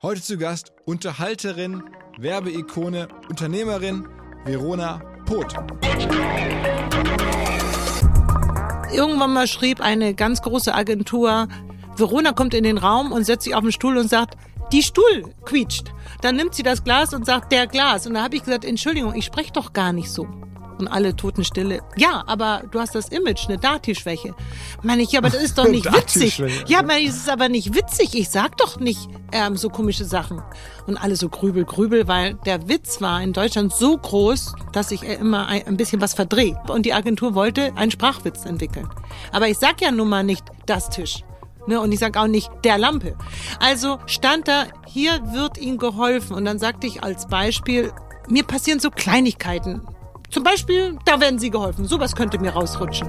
Heute zu Gast Unterhalterin, Werbeikone, Unternehmerin Verona Poth. Irgendwann mal schrieb eine ganz große Agentur, Verona kommt in den Raum und setzt sich auf den Stuhl und sagt, die Stuhl quietscht. Dann nimmt sie das Glas und sagt, der Glas. Und da habe ich gesagt, Entschuldigung, ich spreche doch gar nicht so. Und alle Totenstille. Ja, aber du hast das Image, eine Dati-Schwäche. Meine ich, ja, aber das ist doch nicht witzig. Ja, meine ich, es ist aber nicht witzig. Ich sag doch nicht ähm, so komische Sachen. Und alle so grübel, grübel, weil der Witz war in Deutschland so groß, dass ich immer ein, ein bisschen was verdrehe. Und die Agentur wollte einen Sprachwitz entwickeln. Aber ich sag ja nun mal nicht das Tisch. Ne, und ich sage auch nicht der Lampe. Also stand da, hier wird Ihnen geholfen. Und dann sagte ich als Beispiel, mir passieren so Kleinigkeiten. Zum Beispiel, da werden Sie geholfen. Sowas könnte mir rausrutschen.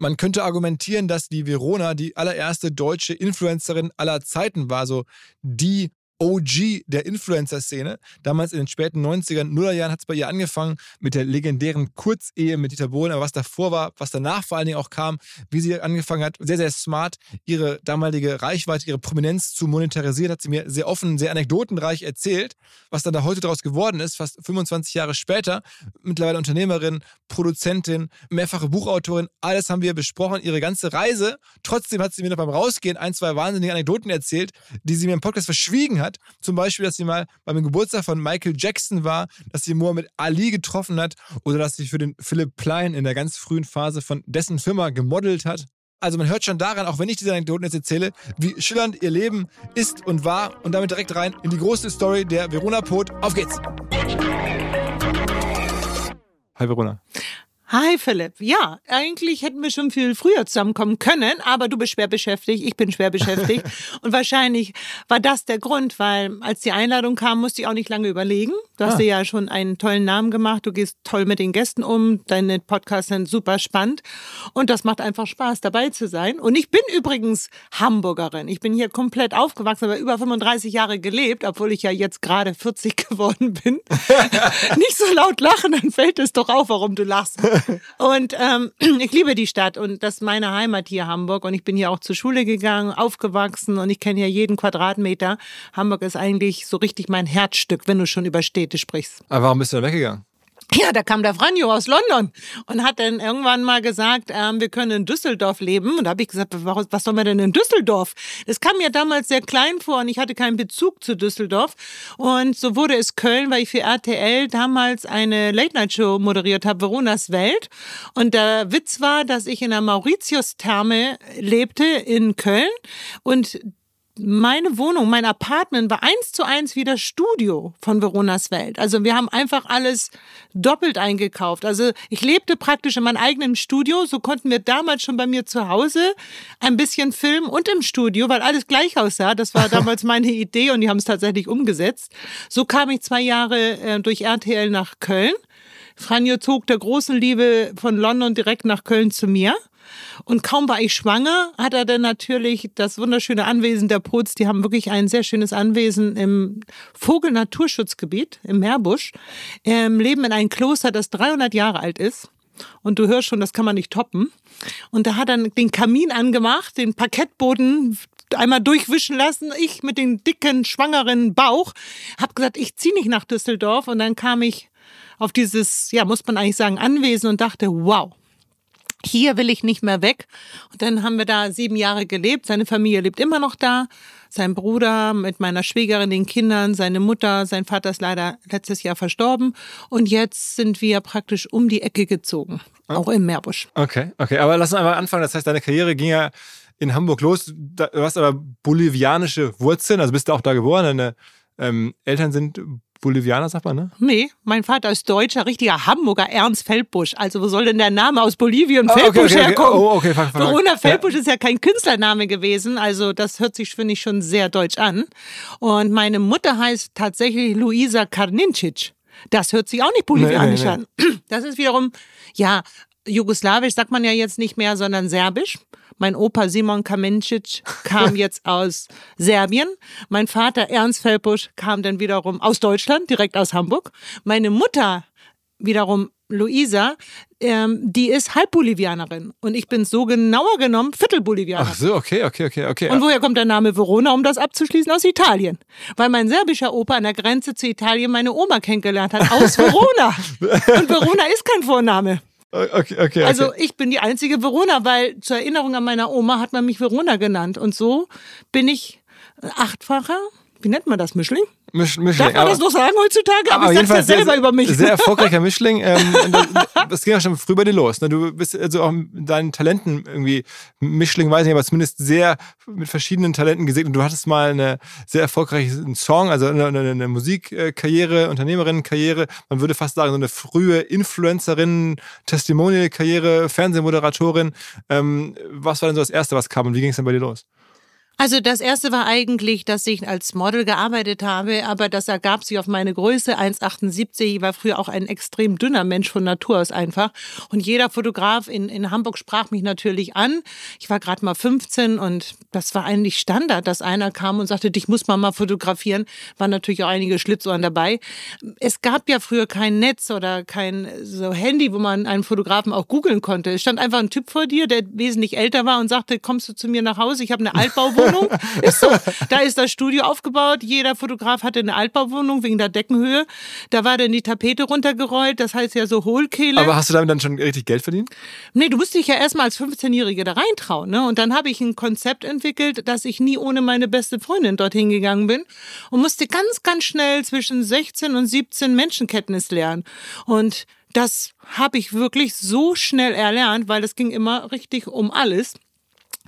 Man könnte argumentieren, dass die Verona die allererste deutsche Influencerin aller Zeiten war, so die OG der Influencer-Szene. Damals in den späten 90ern, Nullerjahren hat es bei ihr angefangen mit der legendären Kurzehe mit Dieter Bohlen. Aber was davor war, was danach vor allen Dingen auch kam, wie sie angefangen hat, sehr, sehr smart, ihre damalige Reichweite, ihre Prominenz zu monetarisieren, hat sie mir sehr offen, sehr anekdotenreich erzählt, was dann da heute daraus geworden ist, fast 25 Jahre später. Mittlerweile Unternehmerin, Produzentin, mehrfache Buchautorin, alles haben wir besprochen, ihre ganze Reise. Trotzdem hat sie mir noch beim Rausgehen ein, zwei wahnsinnige Anekdoten erzählt, die sie mir im Podcast verschwiegen hat hat. Zum Beispiel, dass sie mal beim Geburtstag von Michael Jackson war, dass sie Mohammed Ali getroffen hat oder dass sie für den Philipp Plein in der ganz frühen Phase von dessen Firma gemodelt hat. Also man hört schon daran, auch wenn ich diese Anekdoten jetzt erzähle, wie schillernd ihr Leben ist und war und damit direkt rein in die große Story der Verona Pot. Auf geht's! Hi Verona. Hi Philipp. Ja, eigentlich hätten wir schon viel früher zusammenkommen können, aber du bist schwer beschäftigt, ich bin schwer beschäftigt. und wahrscheinlich war das der Grund, weil als die Einladung kam, musste ich auch nicht lange überlegen. Du hast ah. dir ja schon einen tollen Namen gemacht, du gehst toll mit den Gästen um, deine Podcasts sind super spannend und das macht einfach Spaß, dabei zu sein. Und ich bin übrigens Hamburgerin. Ich bin hier komplett aufgewachsen, aber über 35 Jahre gelebt, obwohl ich ja jetzt gerade 40 geworden bin. nicht so laut lachen, dann fällt es doch auf, warum du lachst. Und ähm, ich liebe die Stadt und das ist meine Heimat hier Hamburg und ich bin hier auch zur Schule gegangen, aufgewachsen und ich kenne hier jeden Quadratmeter. Hamburg ist eigentlich so richtig mein Herzstück, wenn du schon über Städte sprichst. Aber warum bist du da weggegangen? Ja, da kam der Franjo aus London und hat dann irgendwann mal gesagt, ähm, wir können in Düsseldorf leben. Und da habe ich gesagt, was soll man denn in Düsseldorf? Das kam mir damals sehr klein vor und ich hatte keinen Bezug zu Düsseldorf. Und so wurde es Köln, weil ich für RTL damals eine Late-Night-Show moderiert habe, Veronas Welt. Und der Witz war, dass ich in der Mauritius-Therme lebte in Köln und meine Wohnung, mein Apartment war eins zu eins wie das Studio von Veronas Welt. Also wir haben einfach alles doppelt eingekauft. Also ich lebte praktisch in meinem eigenen Studio. So konnten wir damals schon bei mir zu Hause ein bisschen filmen und im Studio, weil alles gleich aussah. Das war damals meine Idee und die haben es tatsächlich umgesetzt. So kam ich zwei Jahre äh, durch RTL nach Köln. Franjo zog der großen Liebe von London direkt nach Köln zu mir. Und kaum war ich schwanger, hat er dann natürlich das wunderschöne Anwesen der Pots. Die haben wirklich ein sehr schönes Anwesen im Vogelnaturschutzgebiet im Meerbusch. Ähm, leben in einem Kloster, das 300 Jahre alt ist. Und du hörst schon, das kann man nicht toppen. Und da hat er den Kamin angemacht, den Parkettboden einmal durchwischen lassen. Ich mit dem dicken, schwangeren Bauch habe gesagt, ich ziehe nicht nach Düsseldorf. Und dann kam ich auf dieses, ja, muss man eigentlich sagen, Anwesen und dachte, wow, hier will ich nicht mehr weg. Und dann haben wir da sieben Jahre gelebt. Seine Familie lebt immer noch da. Sein Bruder mit meiner Schwägerin, den Kindern, seine Mutter, sein Vater ist leider letztes Jahr verstorben. Und jetzt sind wir praktisch um die Ecke gezogen. Auch im Meerbusch. Okay, okay. Aber lass uns einfach anfangen. Das heißt, deine Karriere ging ja in Hamburg los. Du hast aber bolivianische Wurzeln, also bist du auch da geboren. Deine ähm, Eltern sind Bolivianer, sagt man, ne? Nee, mein Vater ist Deutscher, richtiger Hamburger Ernst Feldbusch. Also wo soll denn der Name aus Bolivien okay, Feldbusch okay, okay. herkommen? Oh, okay, fang- fang- Verona ja. Feldbusch ist ja kein Künstlername gewesen. Also das hört sich, finde ich, schon sehr deutsch an. Und meine Mutter heißt tatsächlich Luisa Karnincic. Das hört sich auch nicht bolivianisch Nee, nee, an. Das ist wiederum, ja, jugoslawisch sagt man ja jetzt nicht mehr, sondern serbisch. Mein Opa Simon Kamencic kam jetzt aus Serbien. Mein Vater Ernst Feldbusch kam dann wiederum aus Deutschland, direkt aus Hamburg. Meine Mutter wiederum Luisa, ähm, die ist Halbbolivianerin. Und ich bin so genauer genommen Viertelbolivianer. Ach so, okay, okay, okay, okay. Und woher kommt der Name Verona, um das abzuschließen? Aus Italien. Weil mein serbischer Opa an der Grenze zu Italien meine Oma kennengelernt hat. Aus Verona. Und Verona ist kein Vorname. Okay, okay, okay. Also ich bin die einzige Verona, weil zur Erinnerung an meine Oma hat man mich Verona genannt. Und so bin ich achtfacher, wie nennt man das, Mischling? Misch, Mischling. Darf man aber- das noch sagen heutzutage? Aber, aber ich sag's ja selber sehr, über mich. Sehr erfolgreicher Mischling. Ähm, das, das ging ja schon früh bei dir los. Ne? Du bist also auch mit deinen Talenten irgendwie, Mischling weiß ich nicht, aber zumindest sehr mit verschiedenen Talenten gesegnet. Du hattest mal eine sehr erfolgreiche Song, also eine, eine, eine Musikkarriere, Unternehmerinnenkarriere. Man würde fast sagen, so eine frühe Influencerin, Testimonial-Karriere, Fernsehmoderatorin. Ähm, was war denn so das Erste, was kam und wie ging es denn bei dir los? Also das erste war eigentlich, dass ich als Model gearbeitet habe, aber das ergab sich auf meine Größe 1,78. Ich war früher auch ein extrem dünner Mensch von Natur aus einfach. Und jeder Fotograf in, in Hamburg sprach mich natürlich an. Ich war gerade mal 15 und das war eigentlich Standard, dass einer kam und sagte, dich muss man mal fotografieren. Waren natürlich auch einige Schlitzohren dabei. Es gab ja früher kein Netz oder kein so Handy, wo man einen Fotografen auch googeln konnte. Es stand einfach ein Typ vor dir, der wesentlich älter war und sagte, kommst du zu mir nach Hause? Ich habe eine Altbauwohnung. Ist so. Da ist das Studio aufgebaut. Jeder Fotograf hatte eine Altbauwohnung wegen der Deckenhöhe. Da war dann die Tapete runtergerollt. Das heißt ja so Hohlkehle. Aber hast du damit dann schon richtig Geld verdient? Nee, du musst dich ja erstmal als 15-Jährige da reintrauen. Ne? Und dann habe ich ein Konzept entwickelt, dass ich nie ohne meine beste Freundin dorthin gegangen bin und musste ganz, ganz schnell zwischen 16 und 17 Menschenkenntnis lernen. Und das habe ich wirklich so schnell erlernt, weil es ging immer richtig um alles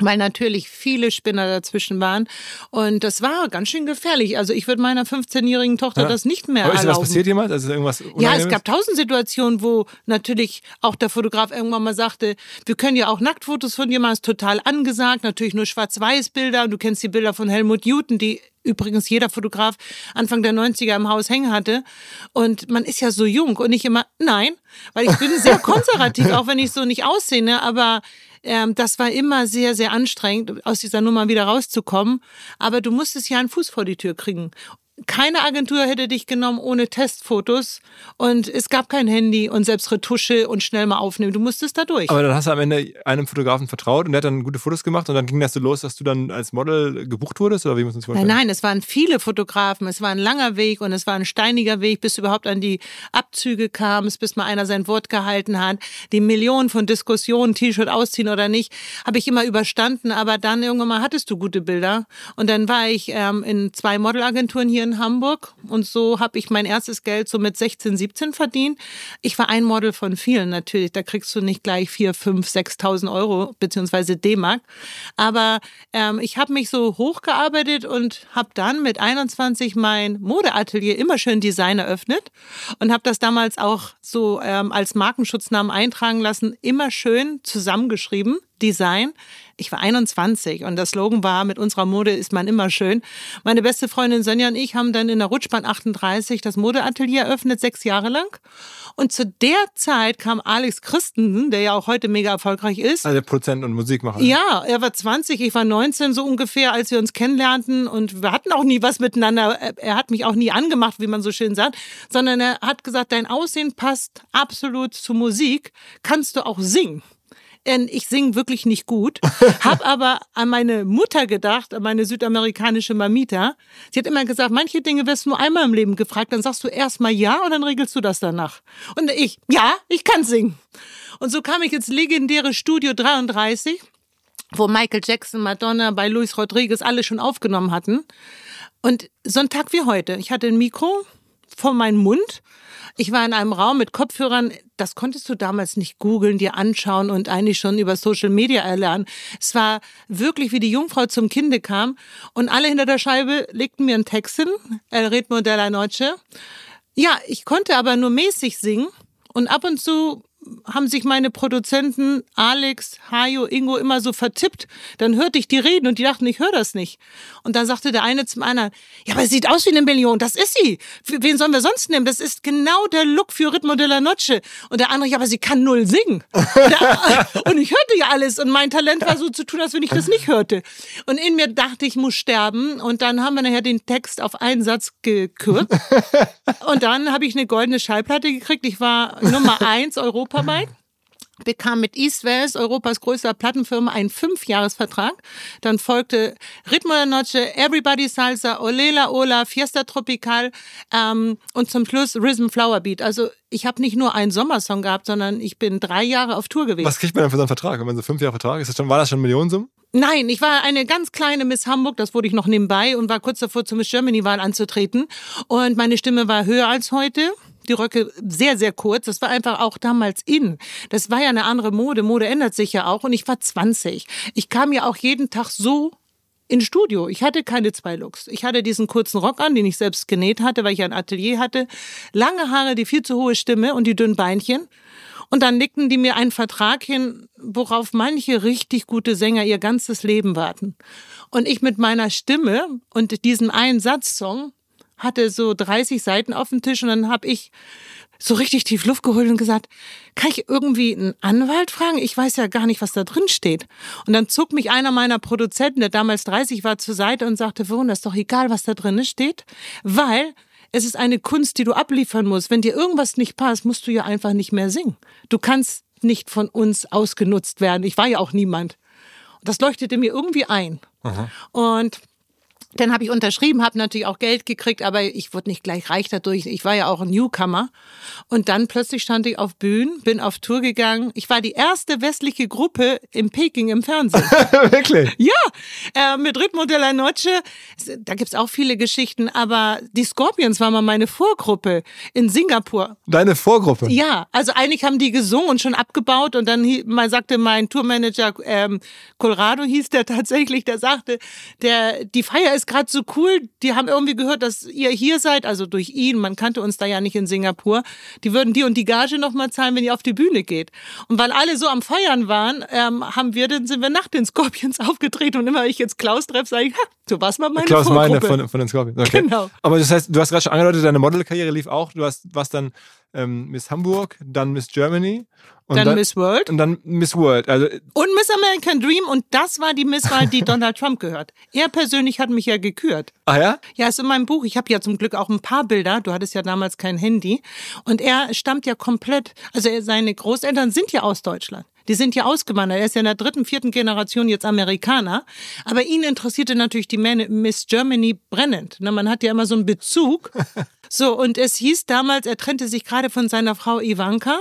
weil natürlich viele Spinner dazwischen waren. Und das war ganz schön gefährlich. Also ich würde meiner 15-jährigen Tochter Ja. das nicht mehr Aber ist dir was erlauben. passiert jemals? Also irgendwas Ja, es gab tausend Situationen, wo natürlich auch der Fotograf irgendwann mal sagte, wir können ja auch Nacktfotos von dir machen, ist total angesagt, natürlich nur Schwarz-Weiß-Bilder. Und du kennst die Bilder von Helmut Newton, die übrigens jeder Fotograf Anfang der 90er im Haus hängen hatte. Und man ist ja so jung und nicht immer, nein, weil ich bin sehr konservativ, auch wenn ich so nicht aussehe, ne? aber ähm, das war immer sehr, sehr anstrengend, aus dieser Nummer wieder rauszukommen. Aber du musstest ja einen Fuß vor die Tür kriegen. Keine Agentur hätte dich genommen ohne Testfotos und es gab kein Handy und selbst Retusche und schnell mal aufnehmen. Du musstest da durch. Aber dann hast du am Ende einem Fotografen vertraut und der hat dann gute Fotos gemacht und dann ging das so los, dass du dann als Model gebucht wurdest oder wie muss man sich Nein, vorstellen? nein, es waren viele Fotografen, es war ein langer Weg und es war ein steiniger Weg, bis du überhaupt an die Abzüge kamst, bis mal einer sein Wort gehalten hat. Die Millionen von Diskussionen, T-Shirt ausziehen oder nicht, habe ich immer überstanden, aber dann irgendwann mal hattest du gute Bilder und dann war ich ähm, in zwei Modelagenturen hier in in Hamburg und so habe ich mein erstes Geld so mit 16, 17 verdient. Ich war ein Model von vielen natürlich. Da kriegst du nicht gleich 4, 5, 6.000 Euro beziehungsweise D-Mark. Aber ähm, ich habe mich so hochgearbeitet und habe dann mit 21 mein Modeatelier immer schön Design eröffnet und habe das damals auch so ähm, als Markenschutznamen eintragen lassen, immer schön zusammengeschrieben. Design. Ich war 21 und der Slogan war, mit unserer Mode ist man immer schön. Meine beste Freundin Sonja und ich haben dann in der Rutschbahn 38 das Modeatelier eröffnet, sechs Jahre lang. Und zu der Zeit kam Alex Christensen, der ja auch heute mega erfolgreich ist. Also der Produzent und Musikmacher. Ja, er war 20, ich war 19 so ungefähr, als wir uns kennenlernten und wir hatten auch nie was miteinander. Er hat mich auch nie angemacht, wie man so schön sagt, sondern er hat gesagt, dein Aussehen passt absolut zur Musik, kannst du auch singen denn ich singe wirklich nicht gut. Hab aber an meine Mutter gedacht, an meine südamerikanische Mamita. Sie hat immer gesagt, manche Dinge wirst du nur einmal im Leben gefragt, dann sagst du erstmal ja und dann regelst du das danach. Und ich, ja, ich kann singen. Und so kam ich ins legendäre Studio 33, wo Michael Jackson, Madonna, bei Luis Rodriguez alle schon aufgenommen hatten. Und so ein Tag wie heute. Ich hatte ein Mikro vor meinem Mund. Ich war in einem Raum mit Kopfhörern, das konntest du damals nicht googeln, dir anschauen und eigentlich schon über Social Media erlernen. Es war wirklich wie die Jungfrau zum Kinde kam. Und alle hinter der Scheibe legten mir einen Text hin, El Ritmo de la Noche. Ja, ich konnte aber nur mäßig singen. Und ab und zu haben sich meine Produzenten Alex, Hajo, Ingo immer so vertippt. Dann hörte ich die reden und die dachten, ich höre das nicht. Und dann sagte der eine zum anderen, ja, aber es sieht aus wie eine Million, das ist sie. Wen sollen wir sonst nehmen? Das ist genau der Look für Ritmo de la Noche. Und der andere, ja, aber sie kann null singen. und ich hörte ja alles und mein Talent war so zu tun, als wenn ich das nicht hörte. Und in mir dachte ich, muss sterben. Und dann haben wir nachher den Text auf einen Satz gekürzt. Und dann habe ich eine goldene Schallplatte gekriegt. Ich war Nummer eins Europa Europaweit bekam mit East West, Europas größter Plattenfirma, einen Fünfjahresvertrag. Dann folgte Ritmo der Noche, Everybody Salsa, Olela Ola, Fiesta Tropical ähm, und zum Schluss Rhythm Flower Beat. Also ich habe nicht nur einen Sommersong gehabt, sondern ich bin drei Jahre auf Tour gewesen. Was kriegt man denn für so einen Vertrag? Wenn man so fünf Jahre Vertrag ist, das schon, war das schon Millionensummen? Nein, ich war eine ganz kleine Miss Hamburg, das wurde ich noch nebenbei und war kurz davor, zur Miss Germany-Wahl anzutreten. Und meine Stimme war höher als heute die Röcke sehr, sehr kurz. Das war einfach auch damals in. Das war ja eine andere Mode. Mode ändert sich ja auch. Und ich war 20. Ich kam ja auch jeden Tag so ins Studio. Ich hatte keine zwei Looks. Ich hatte diesen kurzen Rock an, den ich selbst genäht hatte, weil ich ein Atelier hatte. Lange Haare, die viel zu hohe Stimme und die dünnen Beinchen. Und dann legten die mir einen Vertrag hin, worauf manche richtig gute Sänger ihr ganzes Leben warten. Und ich mit meiner Stimme und diesem einen Satzsong hatte so 30 Seiten auf dem Tisch und dann habe ich so richtig tief Luft geholt und gesagt, kann ich irgendwie einen Anwalt fragen? Ich weiß ja gar nicht, was da drin steht. Und dann zog mich einer meiner Produzenten, der damals 30 war, zur Seite und sagte, Verona, ist doch egal, was da drin steht, weil es ist eine Kunst, die du abliefern musst. Wenn dir irgendwas nicht passt, musst du ja einfach nicht mehr singen. Du kannst nicht von uns ausgenutzt werden. Ich war ja auch niemand. Das leuchtete mir irgendwie ein. Aha. Und dann habe ich unterschrieben, habe natürlich auch Geld gekriegt, aber ich wurde nicht gleich reich dadurch. Ich war ja auch ein Newcomer. Und dann plötzlich stand ich auf Bühnen, bin auf Tour gegangen. Ich war die erste westliche Gruppe in Peking im Fernsehen. Wirklich? Ja, äh, mit Ritmo de la Noche. Da gibt's auch viele Geschichten, aber die Scorpions war mal meine Vorgruppe in Singapur. Deine Vorgruppe? Ja, also eigentlich haben die gesungen und schon abgebaut und dann mal sagte mein Tourmanager ähm, Colorado hieß der tatsächlich, der sagte, der die Feier ist ist gerade so cool, die haben irgendwie gehört, dass ihr hier seid, also durch ihn, man kannte uns da ja nicht in Singapur, die würden die und die Gage nochmal zahlen, wenn ihr auf die Bühne geht. Und weil alle so am Feiern waren, ähm, haben wir, dann sind wir nach den Scorpions aufgetreten und immer wenn ich jetzt Klaus treffe, sage ich, ha, du warst mal meine Klaus Vorgruppe. meine von, von den Scorpions. Okay. Genau. Aber das heißt, du hast gerade schon angedeutet, deine Modelkarriere lief auch, du hast, warst dann ähm, Miss Hamburg, dann Miss Germany. Dann, dann, Miss World. Und dann Miss World. Also, und Miss American Dream. Und das war die Misswahl, die Donald Trump gehört. Er persönlich hat mich ja gekürt. Ah ja? Ja, ist in meinem Buch. Ich habe ja zum Glück auch ein paar Bilder. Du hattest ja damals kein Handy. Und er stammt ja komplett, also seine Großeltern sind ja aus Deutschland. Die sind ja ausgewandert. Er ist ja in der dritten, vierten Generation jetzt Amerikaner. Aber ihn interessierte natürlich die Miss Germany brennend. Man hat ja immer so einen Bezug. So, und es hieß damals, er trennte sich gerade von seiner Frau Ivanka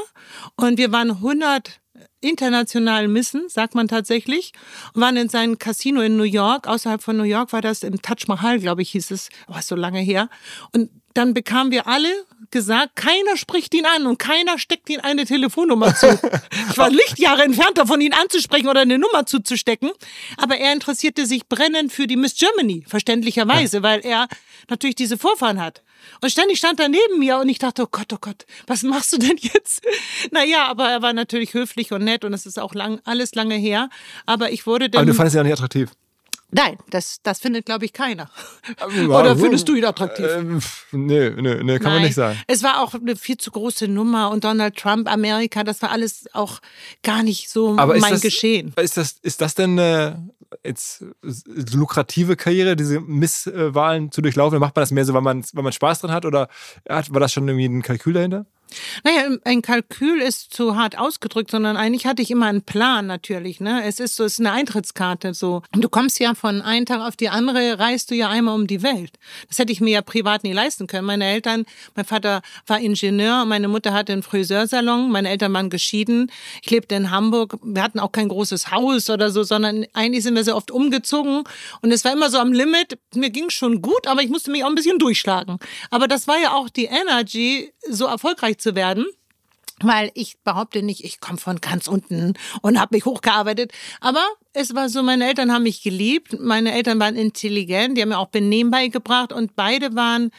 und wir waren 100 internationalen Missen, sagt man tatsächlich, und waren in seinem Casino in New York. Außerhalb von New York war das im Taj Mahal, glaube ich, hieß es. Oh, so lange her. Und dann bekamen wir alle gesagt, keiner spricht ihn an und keiner steckt ihn eine Telefonnummer zu. Ich war Lichtjahre entfernt davon, ihn anzusprechen oder eine Nummer zuzustecken. Aber er interessierte sich brennend für die Miss Germany, verständlicherweise, ja. weil er natürlich diese Vorfahren hat. Und ständig stand er neben mir und ich dachte, oh Gott, oh Gott, was machst du denn jetzt? Naja, aber er war natürlich höflich und nett und es ist auch lang, alles lange her. Aber ich wurde dann. Aber du fandest ihn ja nicht attraktiv. Nein, das, das findet, glaube ich, keiner. Oder findest du ihn attraktiv? Ähm, nee, nee, nee, kann Nein. man nicht sagen. Es war auch eine viel zu große Nummer und Donald Trump, Amerika, das war alles auch gar nicht so Aber mein das, Geschehen. Ist das, ist das denn eine jetzt lukrative Karriere, diese Misswahlen zu durchlaufen? Macht man das mehr so, weil man, weil man Spaß dran hat oder war das schon irgendwie ein Kalkül dahinter? Naja, ein Kalkül ist zu hart ausgedrückt, sondern eigentlich hatte ich immer einen Plan natürlich. Ne? Es ist so, es ist eine Eintrittskarte so. Und du kommst ja von einem Tag auf die andere, reist du ja einmal um die Welt. Das hätte ich mir ja privat nie leisten können. Meine Eltern, mein Vater war Ingenieur, meine Mutter hatte einen Friseursalon, meine Eltern waren geschieden. Ich lebte in Hamburg. Wir hatten auch kein großes Haus oder so, sondern eigentlich sind wir sehr oft umgezogen. Und es war immer so am Limit. Mir ging schon gut, aber ich musste mich auch ein bisschen durchschlagen. Aber das war ja auch die Energy, so erfolgreich zu werden weil ich behaupte nicht, ich komme von ganz unten und habe mich hochgearbeitet. Aber es war so, meine Eltern haben mich geliebt, meine Eltern waren intelligent, die haben mir auch Benehmen beigebracht und beide waren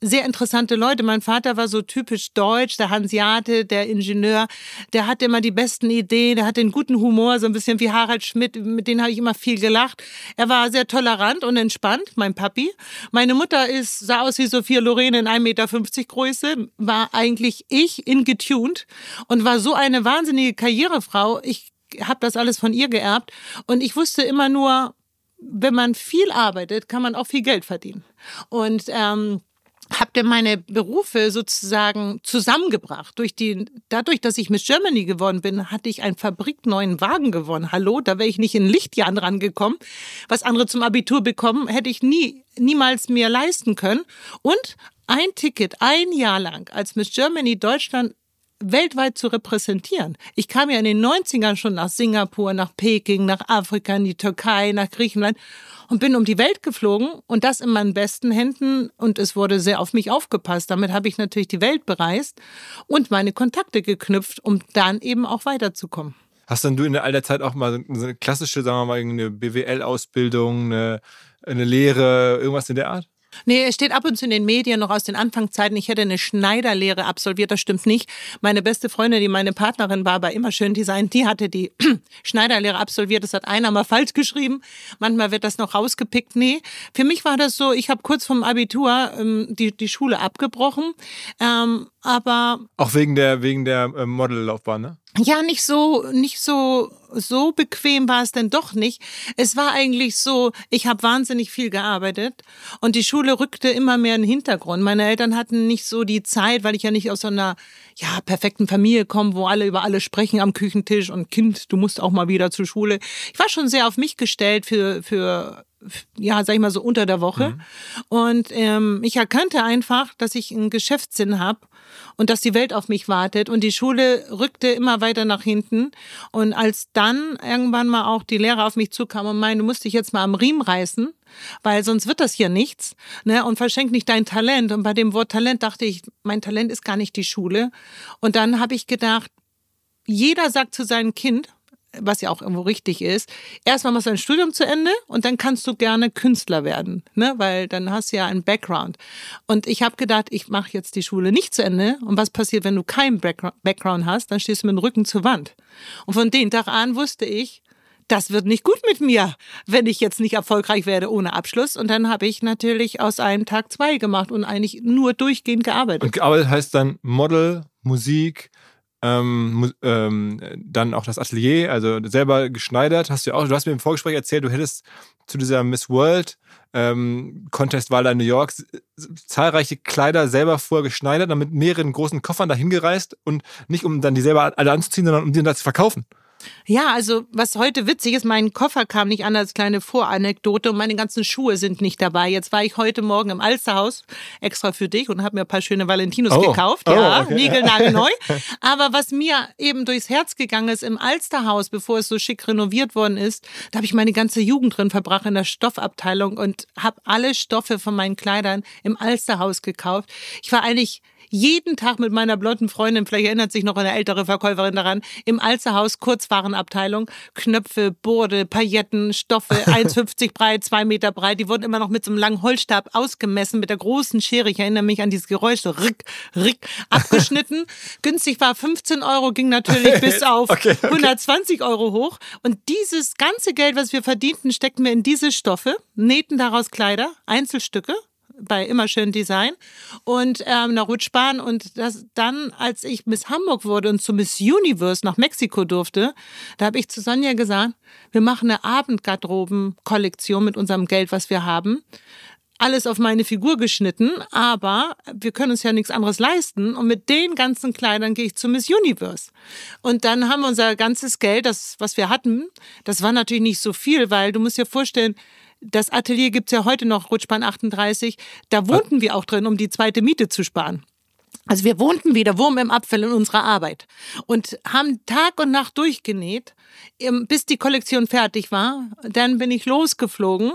sehr interessante Leute. Mein Vater war so typisch deutsch, der Hansiate, der Ingenieur, der hatte immer die besten Ideen, der hatte einen guten Humor, so ein bisschen wie Harald Schmidt, mit denen habe ich immer viel gelacht. Er war sehr tolerant und entspannt, mein Papi. Meine Mutter ist, sah aus wie Sophia Loren in 1,50 Meter Größe, war eigentlich ich in getuned und war so eine wahnsinnige Karrierefrau. Ich habe das alles von ihr geerbt und ich wusste immer nur, wenn man viel arbeitet, kann man auch viel Geld verdienen. Und ähm, habt ihr meine Berufe sozusagen zusammengebracht. Durch die, dadurch, dass ich Miss Germany geworden bin, hatte ich einen fabrikneuen Wagen gewonnen. Hallo, da wäre ich nicht in Lichtjahren rangekommen. Was andere zum Abitur bekommen, hätte ich nie, niemals mir leisten können. Und ein Ticket, ein Jahr lang als Miss Germany Deutschland weltweit zu repräsentieren. Ich kam ja in den 90ern schon nach Singapur, nach Peking, nach Afrika, in die Türkei, nach Griechenland und bin um die Welt geflogen und das in meinen besten Händen und es wurde sehr auf mich aufgepasst. Damit habe ich natürlich die Welt bereist und meine Kontakte geknüpft, um dann eben auch weiterzukommen. Hast dann du in all der Zeit auch mal so eine klassische, sagen wir mal, eine BWL-Ausbildung, eine, eine Lehre, irgendwas in der Art? Nee, es steht ab und zu in den Medien noch aus den Anfangszeiten, ich hätte eine Schneiderlehre absolviert, das stimmt nicht. Meine beste Freundin, die meine Partnerin war bei Immer Schön Design, die hatte die Schneiderlehre absolviert. Das hat einer mal falsch geschrieben. Manchmal wird das noch rausgepickt. Nee, für mich war das so, ich habe kurz vom Abitur ähm, die, die Schule abgebrochen. Ähm, aber auch wegen der wegen der äh, Modellaufbahn, ne? Ja, nicht so nicht so so bequem war es denn doch nicht. Es war eigentlich so, ich habe wahnsinnig viel gearbeitet und die Schule rückte immer mehr in den Hintergrund. Meine Eltern hatten nicht so die Zeit, weil ich ja nicht aus so einer ja, perfekten Familie komme, wo alle über alle sprechen am Küchentisch und Kind, du musst auch mal wieder zur Schule. Ich war schon sehr auf mich gestellt für für ja, sag ich mal so unter der Woche. Mhm. Und ähm, ich erkannte einfach, dass ich einen Geschäftssinn habe und dass die Welt auf mich wartet. Und die Schule rückte immer weiter nach hinten. Und als dann irgendwann mal auch die Lehrer auf mich zukam und meinen, du musst dich jetzt mal am Riemen reißen, weil sonst wird das hier nichts. Ne? Und verschenk nicht dein Talent. Und bei dem Wort Talent dachte ich, mein Talent ist gar nicht die Schule. Und dann habe ich gedacht, jeder sagt zu seinem Kind, was ja auch irgendwo richtig ist, erstmal machst du ein Studium zu Ende und dann kannst du gerne Künstler werden, ne? weil dann hast du ja einen Background. Und ich habe gedacht, ich mache jetzt die Schule nicht zu Ende und was passiert, wenn du keinen Background hast, dann stehst du mit dem Rücken zur Wand. Und von dem Tag an wusste ich, das wird nicht gut mit mir, wenn ich jetzt nicht erfolgreich werde ohne Abschluss. Und dann habe ich natürlich aus einem Tag zwei gemacht und eigentlich nur durchgehend gearbeitet. Und gearbeitet heißt dann Model, Musik, ähm, ähm, dann auch das Atelier, also selber geschneidert. Hast du auch, du hast mir im Vorgespräch erzählt, du hättest zu dieser Miss World ähm, Contest-Wahl in New York zahlreiche Kleider selber vorher geschneidert, dann mit mehreren großen Koffern dahin gereist und nicht um dann die selber alle anzuziehen, sondern um die dann zu verkaufen. Ja, also was heute witzig ist, mein Koffer kam nicht an als kleine Voranekdote und meine ganzen Schuhe sind nicht dabei. Jetzt war ich heute Morgen im Alsterhaus extra für dich und habe mir ein paar schöne Valentinos Oh. gekauft. Oh, ja, okay. niegelnagelneu. Aber was mir eben durchs Herz gegangen ist, im Alsterhaus, bevor es so schick renoviert worden ist, da habe ich meine ganze Jugend drin verbracht in der Stoffabteilung und habe alle Stoffe von meinen Kleidern im Alsterhaus gekauft. Ich war eigentlich jeden Tag mit meiner blonden Freundin, vielleicht erinnert sich noch eine ältere Verkäuferin daran, im Alsterhaus Kurzwarenabteilung, Knöpfe, Borde, Pailletten, Stoffe, 1,50 breit, 2 Meter breit, die wurden immer noch mit so einem langen Holzstab ausgemessen, mit der großen Schere, ich erinnere mich an dieses Geräusch, so rick, rick, abgeschnitten. Günstig war 15 Euro, ging natürlich bis auf Okay, okay. 120 Euro hoch. Und dieses ganze Geld, was wir verdienten, steckten wir in diese Stoffe, nähten daraus Kleider, Einzelstücke, bei immer schön Design und ähm, nach Rutschbahn und das dann, als ich Miss Hamburg wurde und zu Miss Universe nach Mexiko durfte, da habe ich zu Sonja gesagt, wir machen eine Abendgarderoben-Kollektion mit unserem Geld, was wir haben. Alles auf meine Figur geschnitten, aber wir können uns ja nichts anderes leisten. Und mit den ganzen Kleidern gehe ich zu Miss Universe. Und dann haben wir unser ganzes Geld, das, was wir hatten, das war natürlich nicht so viel, weil du musst dir vorstellen, das Atelier gibt's ja heute noch, Rutschbahn 38, da wohnten wir auch drin, um die zweite Miete zu sparen. Also wir wohnten wieder Wurm im Apfel in unserer Arbeit und haben Tag und Nacht durchgenäht, bis die Kollektion fertig war. Dann bin ich losgeflogen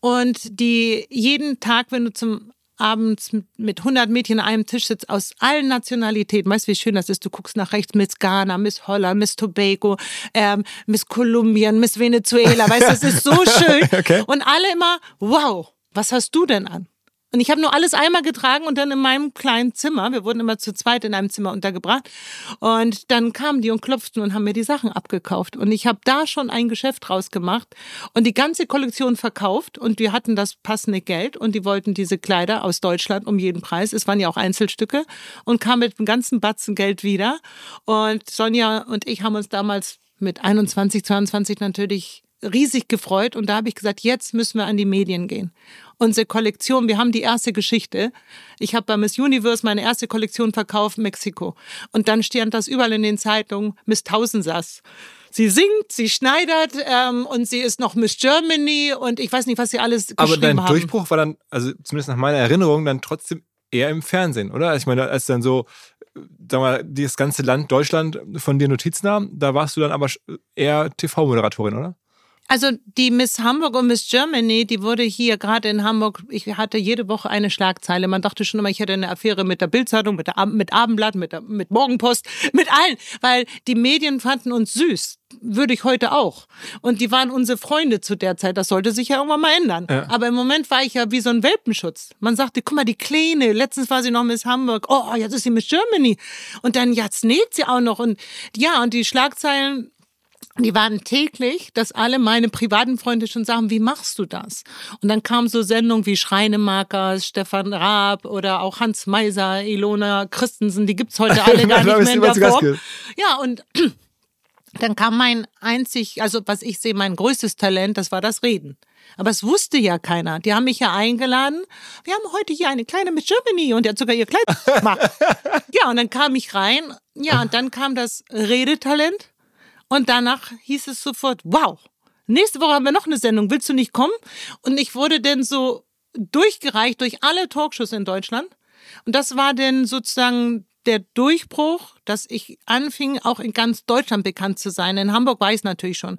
und die jeden Tag, wenn du zum abends mit 100 Mädchen an einem Tisch sitzt, aus allen Nationalitäten. Weißt du, wie schön das ist? Du guckst nach rechts, Miss Ghana, Miss Holland, Miss Tobago, ähm, Miss Kolumbien, Miss Venezuela. Weißt du, das ist so schön. Okay. Und alle immer, wow, was hast du denn an? Und ich habe nur alles einmal getragen und dann in meinem kleinen Zimmer, wir wurden immer zu zweit in einem Zimmer untergebracht, und dann kamen die und klopften und haben mir die Sachen abgekauft. Und ich habe da schon ein Geschäft draus gemacht und die ganze Kollektion verkauft und wir hatten das passende Geld und die wollten diese Kleider aus Deutschland um jeden Preis. Es waren ja auch Einzelstücke und kamen mit einem ganzen Batzen Geld wieder. Und Sonja und ich haben uns damals mit 21, 22 natürlich riesig gefreut und da habe ich gesagt, jetzt müssen wir an die Medien gehen. Unsere Kollektion, wir haben die erste Geschichte. Ich habe bei Miss Universe meine erste Kollektion verkauft, Mexiko. Und dann stand das überall in den Zeitungen, Miss Tausendsass. Sie singt, sie schneidert ähm, und sie ist noch Miss Germany und ich weiß nicht, was sie alles Aber geschrieben dein haben. Durchbruch war dann, also zumindest nach meiner Erinnerung, dann trotzdem eher im Fernsehen, oder? Also ich meine, als dann so, sag mal, das ganze Land Deutschland von dir Notiz nahm, da warst du dann aber eher TV-Moderatorin, oder? Also die Miss Hamburg und Miss Germany, die wurde hier gerade in Hamburg, ich hatte jede Woche eine Schlagzeile. Man dachte schon immer, ich hätte eine Affäre mit der Bildzeitung, mit, der Ab mit Abendblatt, mit, der, mit Morgenpost, mit allen, weil die Medien fanden uns süß. Würde ich heute auch. Und die waren unsere Freunde zu der Zeit. Das sollte sich ja irgendwann mal ändern. Ja. Aber im Moment war ich ja wie so ein Welpenschutz. Man sagte, guck mal, die Kleine, letztens war sie noch Miss Hamburg. Oh, jetzt ist sie Miss Germany. Und dann, jetzt näht sie auch noch. Und ja, und die Schlagzeilen die waren täglich, dass alle meine privaten Freunde schon sagen, wie machst du das? Und dann kamen so Sendungen wie Schreinemarker, Stefan Raab oder auch Hans Meiser, Ilona Christensen, die gibt's heute alle gar nicht mehr der gewesen. Ja, und dann kam mein einzig, also was ich sehe, mein größtes Talent, das war das Reden. Aber es wusste ja keiner. Die haben mich ja eingeladen. Wir haben heute hier eine kleine Miss Germany und die hat sogar ihr Kleid gemacht. ja, und dann kam ich rein. Ja, und dann kam das Redetalent. Und danach hieß es sofort, wow, nächste Woche haben wir noch eine Sendung, willst du nicht kommen? Und ich wurde dann so durchgereicht durch alle Talkshows in Deutschland. Und das war dann sozusagen der Durchbruch, dass ich anfing, auch in ganz Deutschland bekannt zu sein. In Hamburg war ich es natürlich schon.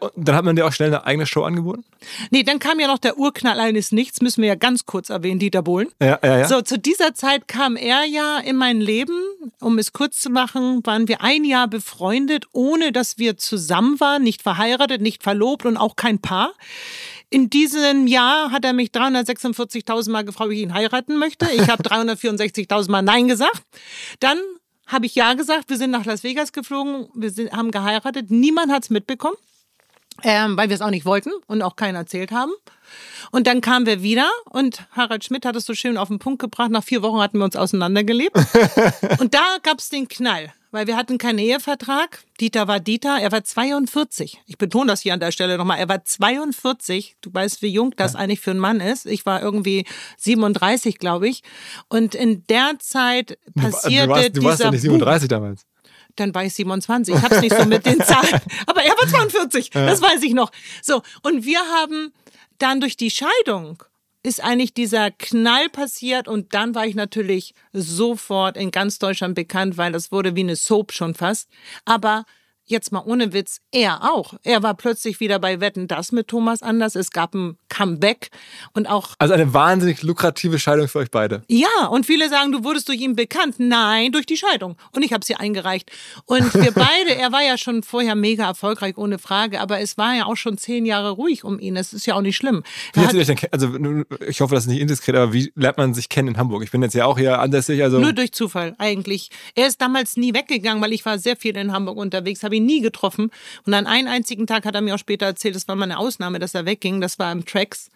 Und dann hat man dir auch schnell eine eigene Show angeboten? Nee, dann kam ja noch der Urknall eines Nichts, müssen wir ja ganz kurz erwähnen, Dieter Bohlen. Ja, ja, ja. So, zu dieser Zeit kam er ja in mein Leben. Um es kurz zu machen, waren wir ein Jahr befreundet, ohne dass wir zusammen waren, nicht verheiratet, nicht verlobt und auch kein Paar. In diesem Jahr hat er mich 346.000 Mal gefragt, ob ich ihn heiraten möchte. Ich habe 364.000 Mal Nein gesagt. Dann habe ich Ja gesagt. Wir sind nach Las Vegas geflogen. Wir sind, haben geheiratet. Niemand hat's mitbekommen ähm, weil wir es auch nicht wollten und auch keinen erzählt haben. Und dann kamen wir wieder und Harald Schmidt hat es so schön auf den Punkt gebracht. Nach vier Wochen hatten wir uns auseinandergelebt. und da gab es den Knall, weil wir hatten keinen Ehevertrag. Dieter war Dieter, er war 42. Ich betone das hier an der Stelle nochmal. Er war 42. Du weißt, wie jung das ja. eigentlich für einen Mann ist. Ich war irgendwie 37, glaube ich. Und in der Zeit passierte du, warst, du warst dieser nicht 37 damals dann war ich 27. Ich hab's nicht so mit den Zahlen. Aber er war 42, ja. das weiß ich noch. So, und wir haben dann durch die Scheidung ist eigentlich dieser Knall passiert und dann war ich natürlich sofort in ganz Deutschland bekannt, weil das wurde wie eine Soap schon fast. Aber jetzt mal ohne Witz, er auch. Er war plötzlich wieder bei Wetten das mit Thomas Anders. Es gab ein Comeback und auch. Also eine wahnsinnig lukrative Scheidung für euch beide. Ja, und viele sagen, du wurdest durch ihn bekannt. Nein, durch die Scheidung. Und ich habe sie eingereicht. Und wir beide, er war ja schon vorher mega erfolgreich, ohne Frage, aber es war ja auch schon zehn Jahre ruhig um ihn. Das ist ja auch nicht schlimm. Wie hat, denn, also ich hoffe, das ist nicht indiskret, aber wie lernt man sich kennen in Hamburg? Ich bin jetzt ja auch hier ansässig. Also Nur durch Zufall eigentlich. Er ist damals nie weggegangen, weil ich war sehr viel in Hamburg unterwegs, habe ihn nie getroffen. Und an einen einzigen Tag hat er mir auch später erzählt, das war mal eine Ausnahme, dass er wegging. Das war im Tracks.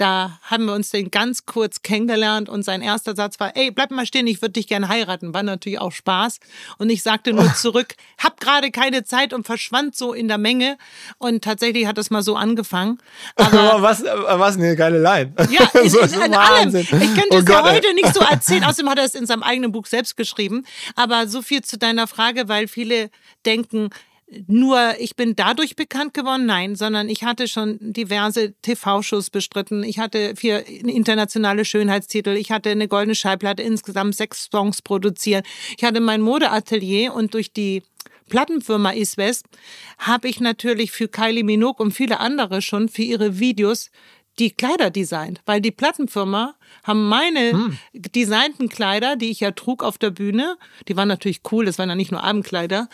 Da haben wir uns den ganz kurz kennengelernt und sein erster Satz war, ey, bleib mal stehen, ich würde dich gerne heiraten. War natürlich auch Spaß. Und ich sagte nur zurück, hab gerade keine Zeit und verschwand so in der Menge. Und tatsächlich hat es mal so angefangen. Aber was, was eine geile Line. Ja, in, so, in, in allem. Ich könnte oh es ja heute nicht so erzählen. Außerdem hat er es in seinem eigenen Buch selbst geschrieben. Aber so viel zu deiner Frage, weil viele denken, nur ich bin dadurch bekannt geworden, nein, sondern ich hatte schon diverse TV-Shows bestritten. Ich hatte vier internationale Schönheitstitel. Ich hatte eine goldene Schallplatte, insgesamt sechs Songs produziert. Ich hatte mein Modeatelier und durch die Plattenfirma East West habe ich natürlich für Kylie Minogue und viele andere schon für ihre Videos die Kleider designt, weil die Plattenfirma haben meine hm. designten Kleider, die ich ja trug auf der Bühne, die waren natürlich cool, das waren ja nicht nur Abendkleider,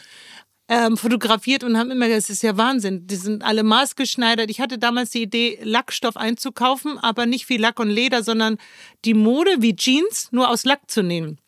ähm, fotografiert und haben immer gesagt, das ist ja Wahnsinn. Die sind alle maßgeschneidert. Ich hatte damals die Idee, Lackstoff einzukaufen, aber nicht wie Lack und Leder, sondern die Mode wie Jeans nur aus Lack zu nehmen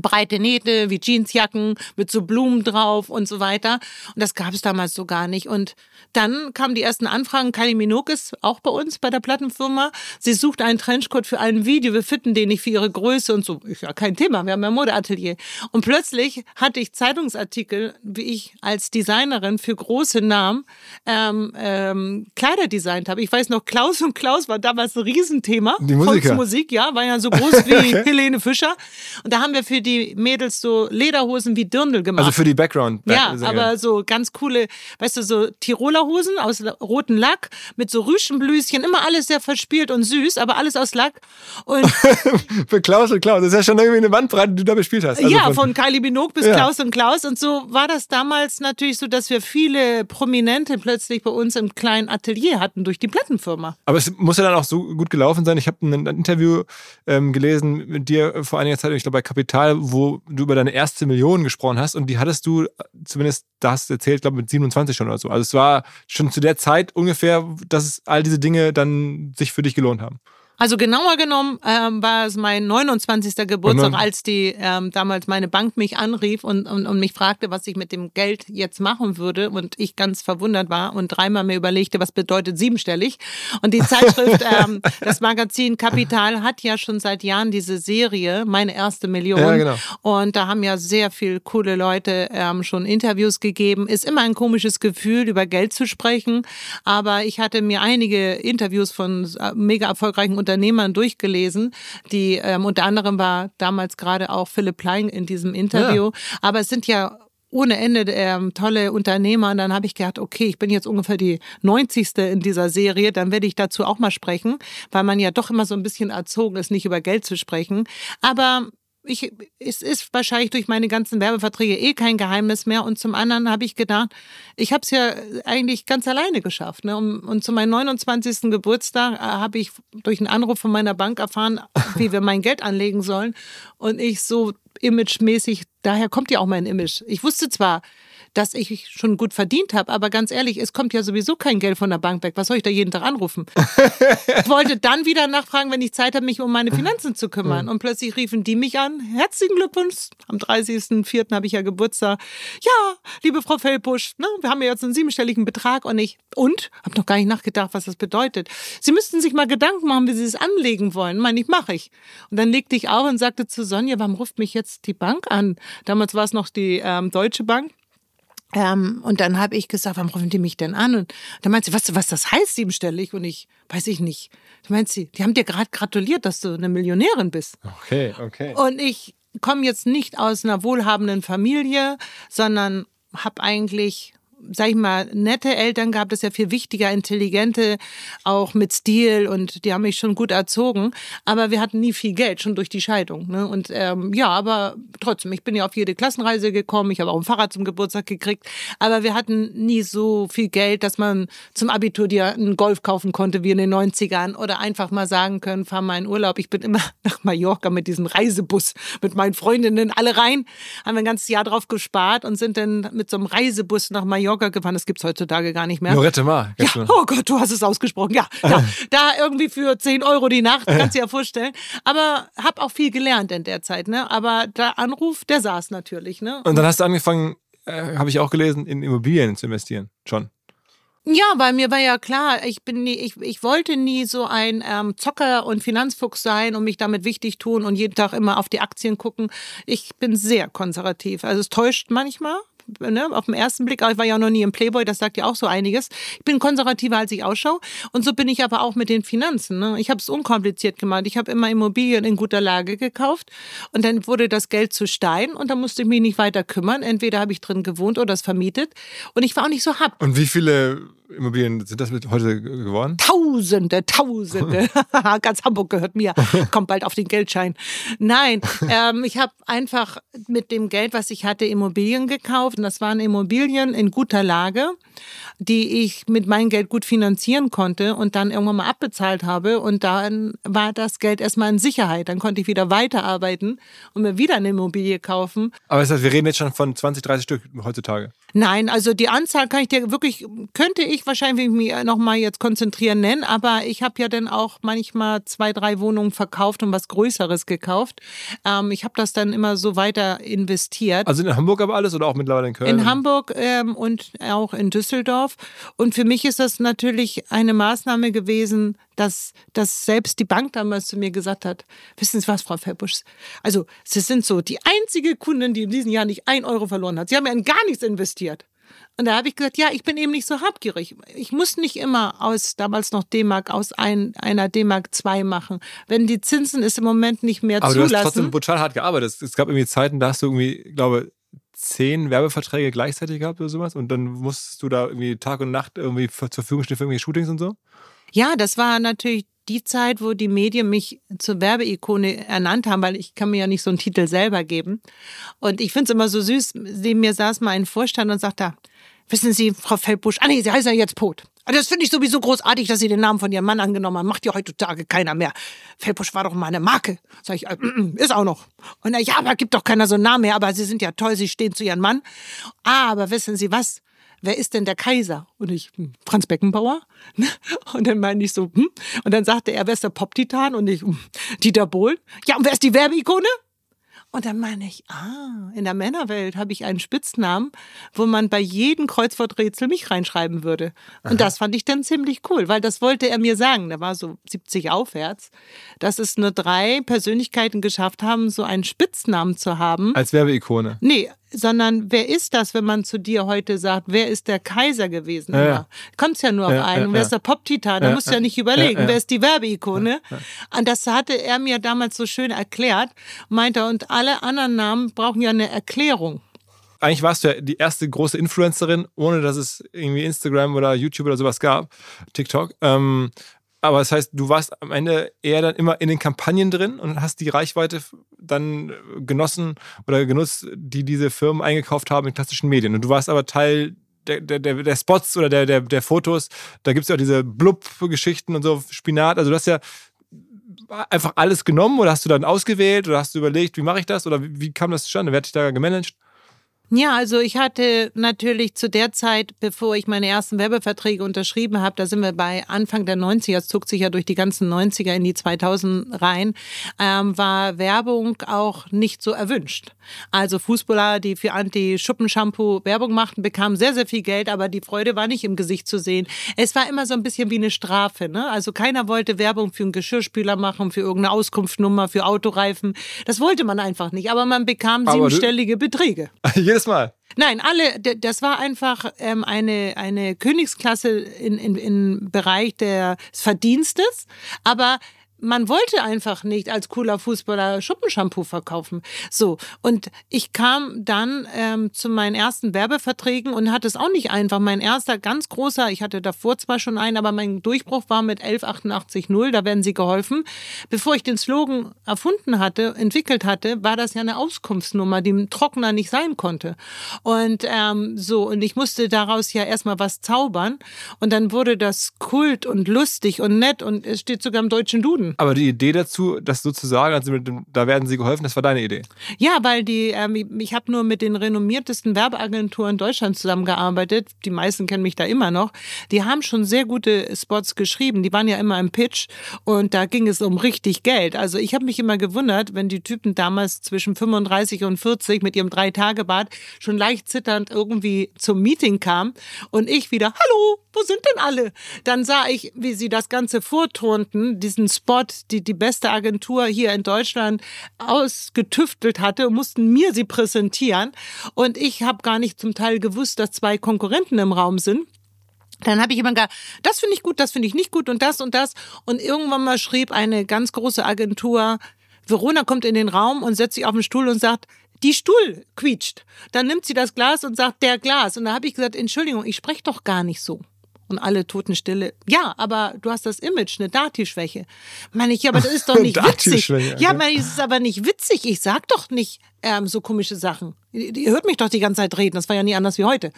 breite Nähte wie Jeansjacken mit so Blumen drauf und so weiter. Und das gab es damals so gar nicht. Und dann kamen die ersten Anfragen. Kylie Minogue ist auch bei uns bei der Plattenfirma. Sie sucht einen Trenchcoat für ein Video. Wir fitten den nicht für ihre Größe und so. Ist ja kein Thema. Wir haben ja ein Modeatelier. Und plötzlich hatte ich Zeitungsartikel, wie ich als Designerin für große Namen ähm, ähm, Kleider designt habe. Ich weiß noch, Klaus und Klaus war damals ein Riesenthema. Die Musiker. Musik, ja, war ja so groß wie. Helene Fischer. Und da haben wir für die Mädels so Lederhosen wie Dirndl gemacht. Also für die Background. Ja, aber so ganz coole, weißt du, so Tiroler Hosen aus rotem Lack mit so Rüschenblüschen, immer alles sehr verspielt und süß, aber alles aus Lack. Und für Klaus und Klaus, das ist ja schon irgendwie eine Bandbreite, die du da bespielt hast. Also ja, von, von Kylie Minogue bis ja. Klaus und Klaus und so war das damals natürlich so, dass wir viele Prominente plötzlich bei uns im kleinen Atelier hatten durch die Plattenfirma. Aber es muss ja dann auch so gut gelaufen sein. Ich habe ein Interview ähm, gelesen mit dir vor einiger Zeit, ich glaube bei Kapital, wo du über deine erste Million gesprochen hast und die hattest du zumindest, da hast du erzählt, glaube mit 27 schon oder so. Also es war schon zu der Zeit ungefähr, dass all diese Dinge dann sich für dich gelohnt haben. Also genauer genommen ähm, war es mein 29. Geburtstag, als die ähm, damals meine Bank mich anrief und, und, und mich fragte, was ich mit dem Geld jetzt machen würde. Und ich ganz verwundert war und dreimal mir überlegte, was bedeutet siebenstellig. Und die Zeitschrift, ähm, das Magazin Kapital hat ja schon seit Jahren diese Serie, meine erste Million. Ja, genau. Und da haben ja sehr viel coole Leute ähm, schon Interviews gegeben. Ist immer ein komisches Gefühl, über Geld zu sprechen. Aber ich hatte mir einige Interviews von äh, mega erfolgreichen Unternehmern durchgelesen. Die ähm, unter anderem war damals gerade auch Philipp Plein in diesem Interview. Aber es sind ja ohne Ende ähm, tolle Unternehmer. Und dann habe ich gedacht, okay, ich bin jetzt ungefähr die 90. in dieser Serie, dann werde ich dazu auch mal sprechen, weil man ja doch immer so ein bisschen erzogen ist, nicht über Geld zu sprechen. Aber ich, es ist wahrscheinlich durch meine ganzen Werbeverträge eh kein Geheimnis mehr. Und zum anderen habe ich gedacht, ich habe es ja eigentlich ganz alleine geschafft. Ne? Und, und zu meinem 29. Geburtstag äh, habe ich durch einen Anruf von meiner Bank erfahren, wie wir mein Geld anlegen sollen. Und ich so imagemäßig, daher kommt ja auch mein Image. Ich wusste zwar, dass ich schon gut verdient habe, aber ganz ehrlich, es kommt ja sowieso kein Geld von der Bank weg. Was soll ich da jeden Tag anrufen? ich wollte dann wieder nachfragen, wenn ich Zeit habe, mich um meine Finanzen zu kümmern. Und plötzlich riefen die mich an. Herzlichen Glückwunsch. Am 30.04. habe ich ja Geburtstag. Ja, liebe Frau Fellbusch, ne, wir haben ja jetzt einen siebenstelligen Betrag und ich, und? Habe noch gar nicht nachgedacht, was das bedeutet. Sie müssten sich mal Gedanken machen, wie Sie es anlegen wollen. Meine ich, mache ich. Und dann legte ich auf und sagte zu Sonja, warum ruft mich jetzt die Bank an? Damals war es noch die ähm, Deutsche Bank. Ähm, und dann habe ich gesagt, warum rufen die mich denn an? Und dann meint sie, weißt du, was das heißt, siebenstellig? Und ich, weiß ich nicht. Dann meint sie, die haben dir gerade gratuliert, dass du eine Millionärin bist. Okay, okay. Und ich komme jetzt nicht aus einer wohlhabenden Familie, sondern habe eigentlich, sag ich mal, nette Eltern das ist ja viel wichtiger, intelligente, auch mit Stil und die haben mich schon gut erzogen. Aber wir hatten nie viel Geld, schon durch die Scheidung. Ne? Und ähm, ja, aber trotzdem, ich bin ja auf jede Klassenreise gekommen, ich habe auch ein Fahrrad zum Geburtstag gekriegt, aber wir hatten nie so viel Geld, dass man zum Abitur dir einen Golf kaufen konnte wie in den 90ern oder einfach mal sagen können, fahr mal in Urlaub. Ich bin immer nach Mallorca mit diesem Reisebus mit meinen Freundinnen alle rein, haben wir ein ganzes Jahr drauf gespart und sind dann mit so einem Reisebus nach Mallorca gefahren. Das gibt's heutzutage gar nicht mehr. Lorette Mar. Ja, oh Gott, du hast es ausgesprochen. Ja, ja, da irgendwie für 10 Euro die Nacht, kannst du dir ja vorstellen. Aber hab auch viel gelernt in der Zeit, ne? Aber der Anruf, der saß natürlich, ne? Und dann hast du angefangen, äh, habe ich auch gelesen, in Immobilien zu investieren. Schon. Ja, weil mir war ja klar, ich bin nie, ich, ich wollte nie so ein ähm, Zocker und Finanzfuchs sein und mich damit wichtig tun und jeden Tag immer auf die Aktien gucken. Ich bin sehr konservativ. Also es täuscht manchmal. Ne, auf den ersten Blick, ich war ja noch nie im Playboy, das sagt ja auch so einiges. Ich bin konservativer, als ich ausschaue. Und so bin ich aber auch mit den Finanzen. Ne? Ich habe es unkompliziert gemacht. Ich habe immer Immobilien in guter Lage gekauft und dann wurde das Geld zu Stein und da musste ich mich nicht weiter kümmern. Entweder habe ich drin gewohnt oder es vermietet. Und ich war auch nicht so hab. Und wie viele Immobilien sind das mit heute geworden? Tausende, Tausende. Ganz Hamburg gehört mir. Kommt bald auf den Geldschein. Nein, ähm, ich habe einfach mit dem Geld, was ich hatte, Immobilien gekauft. Und das waren Immobilien in guter Lage, die ich mit meinem Geld gut finanzieren konnte und dann irgendwann mal abbezahlt habe. Und dann war das Geld erstmal in Sicherheit. Dann konnte ich wieder weiterarbeiten und mir wieder eine Immobilie kaufen. Aber das heißt, wir reden jetzt schon von 20, 30 Stück heutzutage. Nein, also die Anzahl kann ich dir wirklich, könnte ich wahrscheinlich mich nochmal jetzt konzentrieren nennen, aber ich habe ja dann auch manchmal zwei, drei Wohnungen verkauft und was Größeres gekauft. Ähm, ich habe das dann immer so weiter investiert. Also in Hamburg aber alles oder auch mittlerweile in Köln? In Hamburg ähm, und auch in Düsseldorf. Und für mich ist das natürlich eine Maßnahme gewesen, dass, dass selbst die Bank damals zu mir gesagt hat, wissen Sie was, Frau Verbusch? Also Sie sind so die einzige Kundin, die in diesem Jahr nicht ein Euro verloren hat. Sie haben ja in gar nichts investiert. Und da habe ich gesagt, ja, ich bin eben nicht so habgierig. Ich muss nicht immer aus, damals noch D-Mark, aus ein, einer D-Mark 2 machen. Wenn die Zinsen es im Moment nicht mehr aber du hast zulassen. trotzdem brutal hart gearbeitet. Es gab irgendwie Zeiten, da hast du irgendwie, glaube zehn Werbeverträge gleichzeitig gehabt oder sowas und dann musstest du da irgendwie Tag und Nacht irgendwie zur Verfügung stehen für irgendwelche Shootings und so? Ja, das war natürlich die Zeit, wo die Medien mich zur Werbeikone ernannt haben, weil ich kann mir ja nicht so einen Titel selber geben. Und ich finde es immer so süß, neben mir saß mal ein Vorstand und sagte, wissen Sie, Frau Feldbusch, ah nee, Sie heißen ja jetzt Pot. Ah, Das finde ich sowieso großartig, dass Sie den Namen von Ihrem Mann angenommen haben. Macht ja heutzutage keiner mehr. Feldbusch war doch mal eine Marke. Sag ich, äh, mm, ist auch noch. Und er, ja, aber gibt doch keiner so einen Namen mehr. Aber Sie sind ja toll, Sie stehen zu Ihrem Mann. Aber wissen Sie was? wer ist denn der Kaiser? Und ich, hm, Franz Beckenbauer. Und dann meine ich so, hm. Und dann sagte er, wer ist der Pop-Titan? Und ich, hm, Dieter Bohlen. Ja, und wer ist die Werbeikone? Und dann meine ich, ah, in der Männerwelt habe ich einen Spitznamen, wo man bei jedem Kreuzworträtsel mich reinschreiben würde. Und Aha. das fand ich dann ziemlich cool, weil das wollte er mir sagen. Da war so 70 aufwärts, dass es nur drei Persönlichkeiten geschafft haben, so einen Spitznamen zu haben. Als Werbeikone. Nee, sondern wer ist das, wenn man zu dir heute sagt, wer ist der Kaiser gewesen? Ja, ja. Kommt ja nur auf ja, einen. Ja, wer ist der Pop-Titan? Da musst du ja nicht überlegen, wer ist die Werbeikone? Und das hatte er mir damals so schön erklärt, meinte und alle anderen Namen brauchen ja eine Erklärung. Eigentlich warst du ja die erste große Influencerin, ohne dass es irgendwie Instagram oder YouTube oder sowas gab, TikTok. Ähm, aber das heißt, du warst am Ende eher dann immer in den Kampagnen drin und hast die Reichweite dann genossen oder genutzt, die diese Firmen eingekauft haben in klassischen Medien. Und du warst aber Teil der, der, der Spots oder der, der, der Fotos. Da gibt es ja auch diese Blub-Geschichten und so, Spinat. Also du hast ja einfach alles genommen oder hast du dann ausgewählt oder hast du überlegt, wie mache ich das oder wie, wie kam das zustande? Wer hat dich da gemanagt? Ja, also ich hatte natürlich zu der Zeit, bevor ich meine ersten Werbeverträge unterschrieben habe, da sind wir bei Anfang der 90er, es zog sich ja durch die ganzen 90er in die 2000 rein, ähm, war Werbung auch nicht so erwünscht. Also Fußballer, die für Anti-Schuppenshampoo Werbung machten, bekamen sehr, sehr viel Geld, aber die Freude war nicht im Gesicht zu sehen. Es war immer so ein bisschen wie eine Strafe. Ne? Also keiner wollte Werbung für einen Geschirrspüler machen, für irgendeine Auskunftsnummer, für Autoreifen. Das wollte man einfach nicht, aber man bekam siebenstellige Beträge. Jedes Mal. Nein, alle, das war einfach ähm, eine, eine Königsklasse in, in, im Bereich des Verdienstes, aber man wollte einfach nicht als cooler Fußballer Schuppenshampoo verkaufen. So, und ich kam dann ähm, zu meinen ersten Werbeverträgen und hatte es auch nicht einfach. Mein erster ganz großer, ich hatte davor zwar schon einen, aber mein Durchbruch war mit 11880, da werden sie geholfen. Bevor ich den Slogan erfunden hatte, entwickelt hatte, war das ja eine Auskunftsnummer, die trockener nicht sein konnte. Und ähm, so, und ich musste daraus ja erstmal was zaubern. Und dann wurde das kult und lustig und nett und es steht sogar im deutschen Duden. Aber die Idee dazu, das sozusagen, also dem, da werden sie geholfen, das war deine Idee. Ja, weil die, ähm, ich habe nur mit den renommiertesten Werbeagenturen Deutschlands zusammengearbeitet. Die meisten kennen mich da immer noch. Die haben schon sehr gute Spots geschrieben. Die waren ja immer im Pitch und da ging es um richtig Geld. Also ich habe mich immer gewundert, wenn die Typen damals zwischen 35 und 40 mit ihrem Drei-Tage-Bad schon leicht zitternd irgendwie zum Meeting kamen und ich wieder, hallo, wo sind denn alle? Dann sah ich, wie sie das Ganze vorturnten, diesen Spot die die beste Agentur hier in Deutschland ausgetüftelt hatte mussten mir sie präsentieren. Und ich habe gar nicht zum Teil gewusst, dass zwei Konkurrenten im Raum sind. Dann habe ich immer gesagt, das finde ich gut, das finde ich nicht gut und das und das. Und irgendwann mal schrieb eine ganz große Agentur, Verona kommt in den Raum und setzt sich auf den Stuhl und sagt, die Stuhl quietscht. Dann nimmt sie das Glas und sagt, der Glas. Und da habe ich gesagt, Entschuldigung, ich spreche doch gar nicht so und alle Totenstille. Ja, aber du hast das Image, eine Dati-Schwäche. Meine ich, ja, aber das ist doch nicht witzig. Ja, meine ich, es ist aber nicht witzig. Ich sag doch nicht ähm, so komische Sachen. Ihr hört mich doch die ganze Zeit reden. Das war ja nie anders wie heute.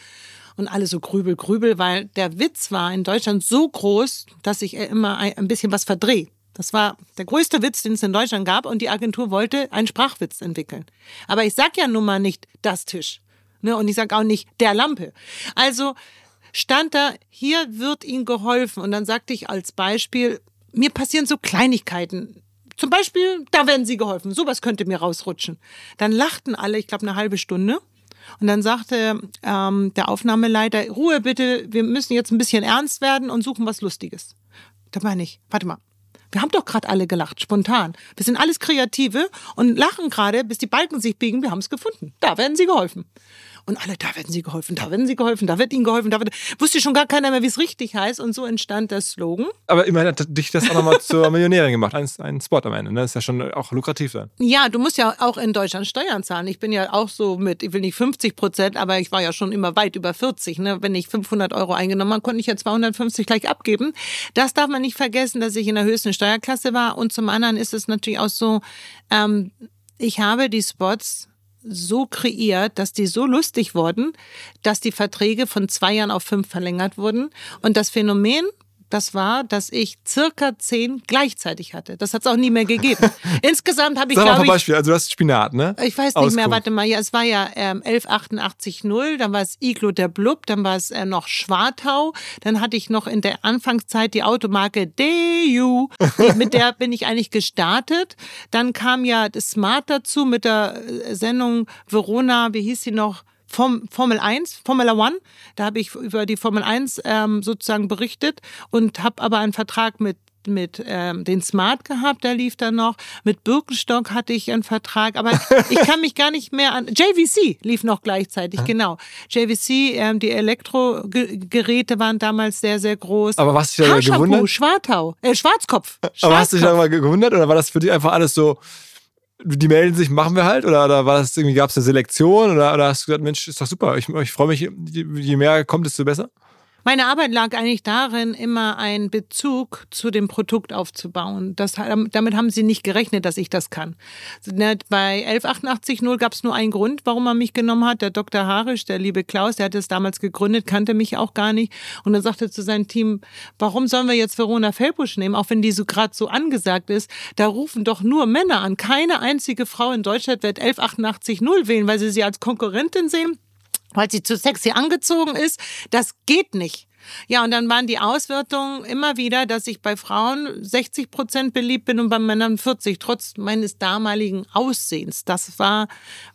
Und alle so grübel, grübel, weil der Witz war in Deutschland so groß, dass ich immer ein bisschen was verdrehe. Das war der größte Witz, den es in Deutschland gab und die Agentur wollte einen Sprachwitz entwickeln. Aber ich sag ja nun mal nicht das Tisch. Ne? Und ich sag auch nicht der Lampe. Also stand da, hier wird Ihnen geholfen. Und dann sagte ich als Beispiel, mir passieren so Kleinigkeiten. Zum Beispiel, da werden Sie geholfen. Sowas könnte mir rausrutschen. Dann lachten alle, ich glaube, eine halbe Stunde. Und dann sagte ähm, der Aufnahmeleiter, Ruhe bitte, wir müssen jetzt ein bisschen ernst werden und suchen was Lustiges. Da meine ich, warte mal, wir haben doch gerade alle gelacht, spontan. Wir sind alles Kreative und lachen gerade, bis die Balken sich biegen. Wir haben es gefunden. Da werden sie geholfen. Und alle, da werden sie geholfen, da werden sie geholfen, da wird ihnen geholfen, da wird. Wusste schon gar keiner mehr, wie es richtig heißt. Und so entstand der Slogan. Aber immerhin hat dich das auch nochmal zur Millionärin gemacht. Ein, ein Spot am Ende. Ne? Das ist ja schon auch lukrativ dann. Ja, du musst ja auch in Deutschland Steuern zahlen. Ich bin ja auch so mit, ich will nicht 50 Prozent, aber ich war ja schon immer weit über 40. Ne? Wenn ich 500 Euro eingenommen habe, konnte ich ja 250 gleich abgeben. Das darf man nicht vergessen, dass ich in der höchsten Steuerklasse war. Und zum anderen ist es natürlich auch so, ähm, ich habe die Spots so kreiert, dass die so lustig wurden, dass die Verträge von zwei Jahren auf fünf verlängert wurden. Und das Phänomen, das war, dass ich circa zehn gleichzeitig hatte. Das hat es auch nie mehr gegeben. Insgesamt habe ich, Sag mal ein Beispiel. Also du hast Spinat, ne? ich weiß nicht mehr, Auskunft. warte mal, ja, es war ja ähm, 1188.0, dann war es Iglo der Blub, dann war es äh, noch Schwartau, dann hatte ich noch in der Anfangszeit die Automarke DU, mit der bin ich eigentlich gestartet. Dann kam ja das Smart dazu mit der äh, Sendung Verona, wie hieß sie noch? Form, Formel 1, Formula One, da habe ich über die Formel 1 ähm, sozusagen berichtet und habe aber einen Vertrag mit mit ähm, den Smart gehabt, der lief dann noch. Mit Birkenstock hatte ich einen Vertrag, aber ich kann mich gar nicht mehr an. JVC lief noch gleichzeitig, genau. JVC, ähm, die Elektrogeräte waren damals sehr, sehr groß. Aber was dich da gewundert? Schwartau, äh, Schwarzkopf. Aber hast du dich da Schwarzkopf. mal gewundert oder war das für dich einfach alles so, die melden sich, machen wir halt? Oder, oder war das irgendwie, gab es eine Selektion oder, oder hast du gesagt, Mensch, ist doch super, ich, ich freue mich, je, je mehr kommt, desto besser? Meine Arbeit lag eigentlich darin, immer einen Bezug zu dem Produkt aufzubauen. Das, damit haben sie nicht gerechnet, dass ich das kann. Ne, Bei 1188.0 gab es nur einen Grund, warum man mich genommen hat. Der Dr. Harisch, der liebe Klaus, der hat es damals gegründet, kannte mich auch gar nicht. Und er sagte zu seinem Team, warum sollen wir jetzt Verona Felbusch nehmen, auch wenn die so gerade so angesagt ist. Da rufen doch nur Männer an. Keine einzige Frau in Deutschland wird 1188.0 wählen, weil sie sie als Konkurrentin sehen weil sie zu sexy angezogen ist. Das geht nicht. Ja, und dann waren die Auswertungen immer wieder, dass ich bei Frauen 60 Prozent beliebt bin und bei Männern 40, trotz meines damaligen Aussehens. Das war,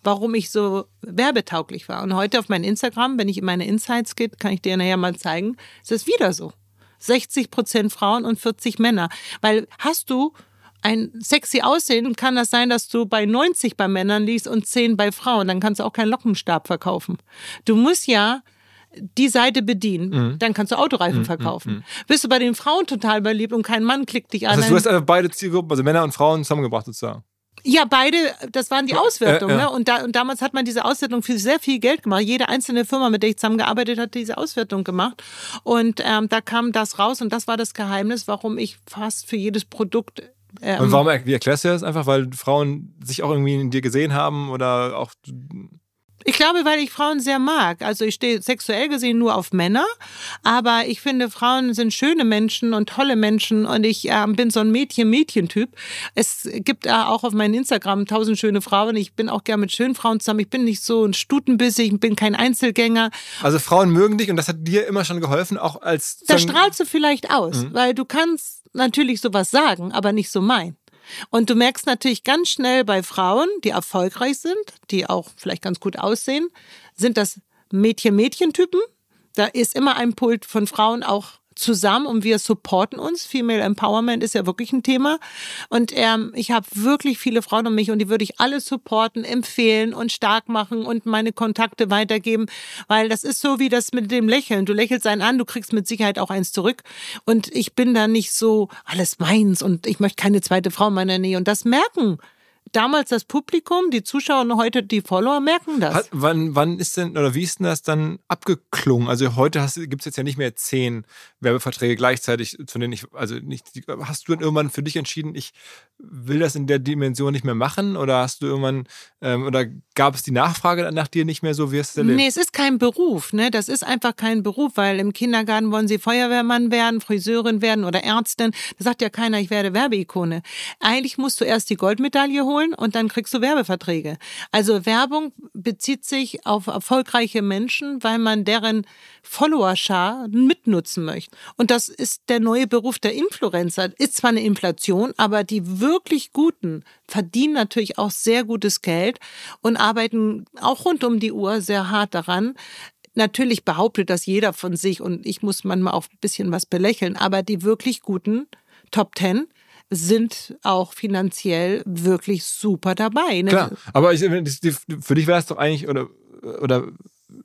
warum ich so werbetauglich war. Und heute auf mein Instagram, wenn ich in meine Insights geht, kann ich dir nachher mal zeigen, es ist wieder so. 60 Prozent Frauen und 40 Männer. Weil hast du ein sexy Aussehen, kann das sein, dass du bei 90 bei Männern liegst und 10 bei Frauen. Dann kannst du auch keinen Lockenstab verkaufen. Du musst ja die Seite bedienen, Mhm. dann kannst du Autoreifen verkaufen. Bist du bei den Frauen total beliebt und kein Mann klickt dich an. Heißt, du hast einfach beide Zielgruppen, also Männer und Frauen zusammengebracht sozusagen. ja, beide, das waren die Auswertungen. ja. Ne? Und, da, und damals hat man diese Auswertung für sehr viel Geld gemacht. Jede einzelne Firma, mit der ich zusammengearbeitet hat, diese Auswertung gemacht. Und ähm, da kam das raus und das war das Geheimnis, warum ich fast für jedes Produkt ähm, Und warum, wie erklärst du das? Einfach, weil Frauen sich auch irgendwie in dir gesehen haben oder auch Ich glaube, weil ich Frauen sehr mag. Also ich stehe sexuell gesehen nur auf Männer, aber ich finde, Frauen sind schöne Menschen und tolle Menschen und ich ähm, bin so ein Mädchen-Mädchen-Typ. Es gibt äh, auch auf meinem Instagram tausend schöne Frauen. Ich bin auch gern mit schönen Frauen zusammen. Ich bin nicht so ein Stutenbissig, ich bin kein Einzelgänger. Also Frauen mögen dich und das hat dir immer schon geholfen, auch als Da strahlst du vielleicht aus, weil du kannst natürlich sowas sagen, aber nicht so meinen. Und du merkst natürlich ganz schnell bei Frauen, die erfolgreich sind, die auch vielleicht ganz gut aussehen, sind das Mädchen-Mädchen-Typen. Da ist immer ein Pult von Frauen auch zusammen und wir supporten uns. Female Empowerment ist ja wirklich ein Thema. Und ähm, ich habe wirklich viele Frauen um mich und die würde ich alle supporten, empfehlen und stark machen und meine Kontakte weitergeben, weil das ist so wie das mit dem Lächeln. Du lächelst einen an, du kriegst mit Sicherheit auch eins zurück. Und ich bin da nicht so alles meins und ich möchte keine zweite Frau in meiner Nähe. Und das merken damals das Publikum, die Zuschauer und heute die Follower merken das. Hat, wann, wann ist denn, oder wie ist denn das dann abgeklungen? Also heute gibt es jetzt ja nicht mehr zehn Werbeverträge gleichzeitig, von denen ich, also nicht, hast du dann irgendwann für dich entschieden, ich will das in der Dimension nicht mehr machen? Oder hast du irgendwann, ähm, oder gab es die Nachfrage nach dir nicht mehr so, wie hast du es erlebt? Nee, es ist kein Beruf, ne? Das ist einfach kein Beruf, weil im Kindergarten wollen sie Feuerwehrmann werden, Friseurin werden oder Ärztin. Da sagt ja keiner, ich werde Werbeikone. Eigentlich musst du erst die Goldmedaille holen und dann kriegst du Werbeverträge. Also Werbung bezieht sich auf erfolgreiche Menschen, weil man deren Followerschar mitnutzen möchte. Und das ist der neue Beruf der Influencer. Ist zwar eine Inflation, aber die wirklich Guten verdienen natürlich auch sehr gutes Geld und arbeiten auch rund um die Uhr sehr hart daran. Natürlich behauptet das jeder von sich und ich muss manchmal auch ein bisschen was belächeln, aber die wirklich guten Top Ten sind auch finanziell wirklich super dabei. Ne? Klar, aber ich, für dich wäre es doch eigentlich, oder, oder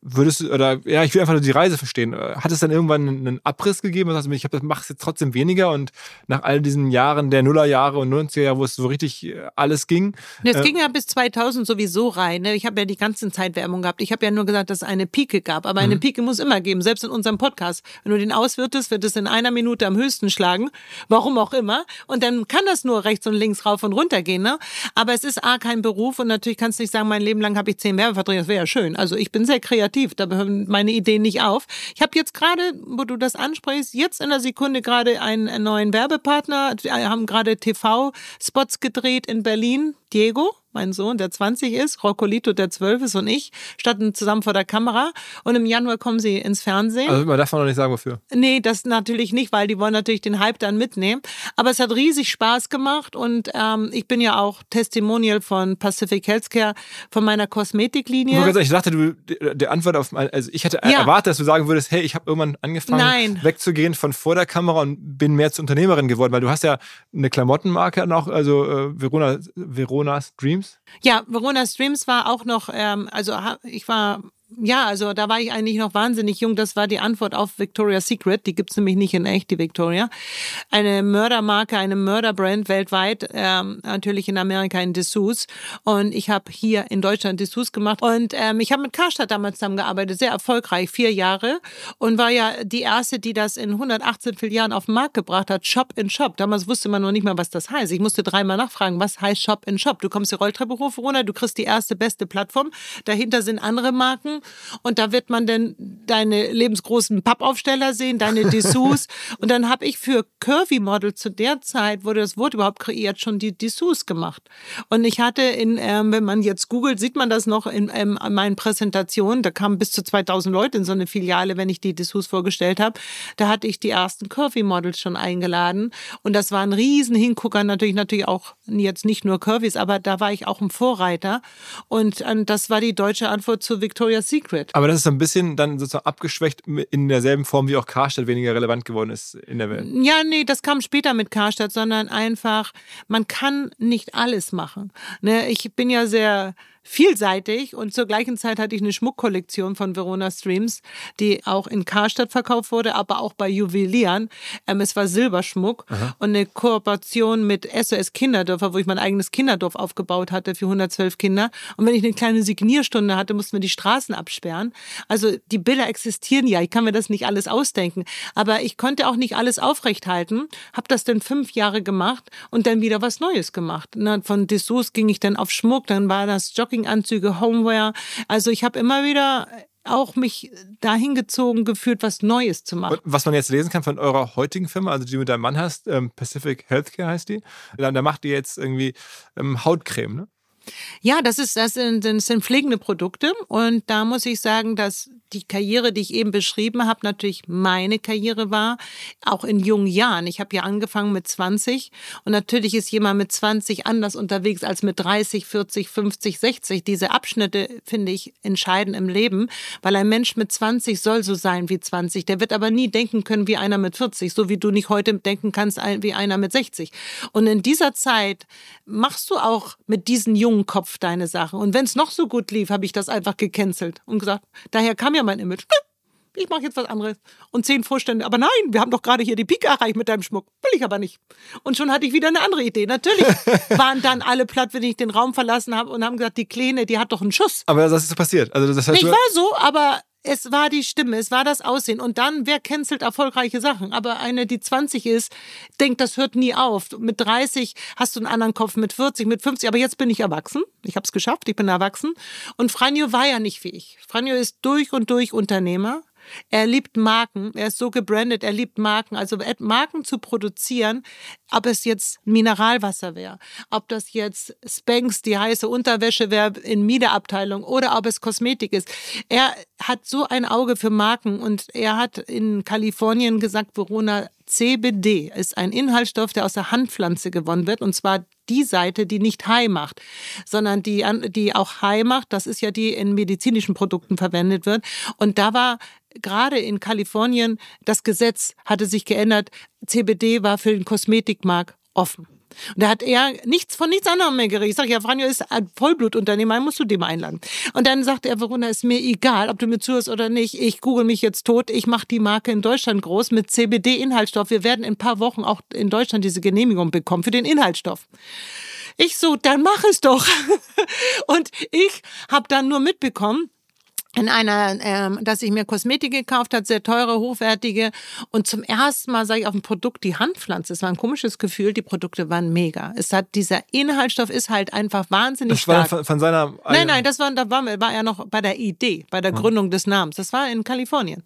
würdest du, oder ja, ich will einfach nur die Reise verstehen. Hat es dann irgendwann einen Abriss gegeben? Heißt, ich habe das mache jetzt trotzdem weniger und nach all diesen Jahren der Nullerjahre und 90er Jahre, wo es so richtig äh, alles ging. Es äh, ging ja bis 2000 sowieso rein. Ne? Ich habe ja die ganzen Zeit Werbung gehabt. Ich habe ja nur gesagt, dass es eine Pike gab. Aber Mhm. eine Pike muss immer geben, selbst in unserem Podcast. Wenn du den auswirtest, wird es in einer Minute am höchsten schlagen. Warum auch immer. Und dann kann das nur rechts und links rauf und runter gehen. Ne? Aber es ist A, kein Beruf. Und natürlich kannst du nicht sagen, mein Leben lang habe ich zehn Werbeverträge. Das wäre ja schön. Also ich bin sehr kreativ kreativ, da hören meine Ideen nicht auf. Ich habe jetzt gerade, wo du das ansprichst, jetzt in der Sekunde gerade einen, einen neuen Werbepartner, Wir haben gerade TV-Spots gedreht in Berlin, Diego mein Sohn, der 20 ist, Roccolito, der 12 ist und ich, standen zusammen vor der Kamera und im Januar kommen sie ins Fernsehen. Also man darf man noch nicht sagen, wofür. Nee, das natürlich nicht, weil die wollen natürlich den Hype dann mitnehmen. Aber es hat riesig Spaß gemacht und ähm, ich bin ja auch Testimonial von Pacific Healthcare, von meiner Kosmetiklinie. Ich, dachte, du, die Antwort auf mein, also ich hatte ja. erwartet, dass du sagen würdest, hey, ich habe irgendwann angefangen, Nein. wegzugehen von vor der Kamera und bin mehr zur Unternehmerin geworden, weil du hast ja eine Klamottenmarke noch, also äh, Verona, Verona's Dreams. Streams? Ja, Verona Streams war auch noch, ähm, also ich war ja, also da war ich eigentlich noch wahnsinnig jung. Das war die Antwort auf Victoria's Secret. Die gibt's nämlich nicht in echt, die Victoria. Eine Mördermarke, eine Mörderbrand weltweit, ähm, natürlich in Amerika in Dessous. Und ich habe hier in Deutschland Dessous gemacht. Und ähm, ich habe mit Karstadt damals zusammengearbeitet, sehr erfolgreich, vier Jahre. Und war ja die erste, die das in 118 Filialen auf den Markt gebracht hat, Shop in Shop. Damals wusste man noch nicht mal, was das heißt. Ich musste dreimal nachfragen, was heißt Shop in Shop. Du kommst die Rolltreppe hoch, runter, du kriegst die erste beste Plattform. Dahinter sind andere Marken und da wird man dann deine lebensgroßen Pappaufsteller sehen, deine Dessous. und dann habe ich für Curvy Model zu der Zeit, wurde das Wort überhaupt kreiert, schon die Dessous gemacht. Und ich hatte in, ähm, wenn man jetzt googelt, sieht man das noch in ähm, meinen Präsentationen, da kamen bis zu 2000 Leute in so eine Filiale, wenn ich die Dessous vorgestellt habe. Da hatte ich die ersten Curvy Models schon eingeladen und das war ein riesen Hingucker, natürlich natürlich auch jetzt nicht nur Curvys, aber da war ich auch ein Vorreiter und, ähm, das war die deutsche Antwort zu Victoria's Secret. Aber das ist ein bisschen dann sozusagen abgeschwächt in derselben Form, wie auch Karstadt weniger relevant geworden ist in der Welt. Ja, nee, das kam später mit Karstadt, sondern einfach, man kann nicht alles machen. Ne, ich bin ja sehr vielseitig und zur gleichen Zeit hatte ich eine Schmuckkollektion von Verona Streams, die auch in Karstadt verkauft wurde, aber auch bei Juwelieren. Ähm, es war Silberschmuck Aha. und eine Kooperation mit SOS Kinderdörfer, wo ich mein eigenes Kinderdorf aufgebaut hatte für 112 Kinder. Und wenn ich eine kleine Signierstunde hatte, mussten wir die Straßen absperren. Also die Bilder existieren ja. Ich kann mir das nicht alles ausdenken, aber ich konnte auch nicht alles aufrechthalten. Habe das dann fünf Jahre gemacht und dann wieder was Neues gemacht. Von Dessous ging ich dann auf Schmuck, dann war das Jogging Jogginganzüge, Homeware. Also ich habe immer wieder auch mich dahin gezogen gefühlt, was Neues zu machen. Was man jetzt lesen kann von eurer heutigen Firma, also die du mit deinem Mann hast, ähm, Pacific Healthcare heißt die, da, macht ihr jetzt irgendwie ähm, Hautcreme, ne? Ja, das ist, das sind, das sind pflegende Produkte und da muss ich sagen, dass die Karriere, die ich eben beschrieben habe, natürlich meine Karriere war, auch in jungen Jahren. Ich habe ja angefangen mit 20 und natürlich ist jemand mit 20 anders unterwegs als mit 30, 40, 50, 60. Diese Abschnitte finde ich entscheidend im Leben, weil ein Mensch mit 20 soll so sein wie 20. Der wird aber nie denken können wie einer mit 40, so wie du nicht heute denken kannst wie einer mit 60. Und in dieser Zeit machst du auch mit diesen jungen jungen Kopf deine Sachen. Und wenn es noch so gut lief, habe ich das einfach gecancelt und gesagt, daher kam ja mein Image. Ich mache jetzt was anderes. Und zehn Vorstände, aber nein, wir haben doch gerade hier die Pike erreicht mit deinem Schmuck. Will ich aber nicht. Und schon hatte ich wieder eine andere Idee. Natürlich waren dann alle platt, wenn ich den Raum verlassen habe und haben gesagt, die Kleine, die hat doch einen Schuss. Aber das ist so passiert. Also das heißt, nicht war so, aber es war die Stimme, es war das Aussehen. Und dann, wer cancelt erfolgreiche Sachen? Aber eine, die 20 ist, denkt, das hört nie auf. Mit 30 hast du einen anderen Kopf, mit 40, mit 50. Aber jetzt bin ich erwachsen. Ich habe es geschafft, ich bin erwachsen. Und Franjo war ja nicht wie ich. Franjo ist durch und durch Unternehmer. Er liebt Marken, er ist so gebrandet, er liebt Marken. Also Marken zu produzieren, ob es jetzt Mineralwasser wäre, ob das jetzt Spanx, die heiße Unterwäsche wäre in Miederabteilung oder ob es Kosmetik ist. Er hat so ein Auge für Marken und er hat in Kalifornien gesagt, Verona, CBD ist ein Inhaltsstoff, der aus der Handpflanze gewonnen wird und zwar die Seite, die nicht High macht, sondern die, die auch High macht. Das ist ja die in medizinischen Produkten verwendet wird. Und da war gerade in Kalifornien das Gesetz hatte sich geändert. CBD war für den Kosmetikmarkt offen. Und da hat er nichts von nichts anderem mehr geredet. Ich sage, ja, Franjo ist ein Vollblutunternehmer, musst du dem einladen. Und dann sagte er, Verona, ist mir egal, ob du mir zuhörst oder nicht. Ich google mich jetzt tot. Ich mache die Marke in Deutschland groß mit CBD-Inhaltsstoff. Wir werden in ein paar Wochen auch in Deutschland diese Genehmigung bekommen für den Inhaltsstoff. Ich so, dann mach es doch. Und ich habe dann nur mitbekommen, in einer, ähm, dass ich mir Kosmetik gekauft hat, sehr teure, hochwertige. Und zum ersten Mal sah ich auf dem Produkt die Handpflanze. Es war ein komisches Gefühl. Die Produkte waren mega. Es hat dieser Inhaltsstoff ist halt einfach wahnsinnig Das stark. war von, seiner. Nein, nein, das war, da war, war er noch bei der Idee, bei der Gründung des Namens. Das war in Kalifornien.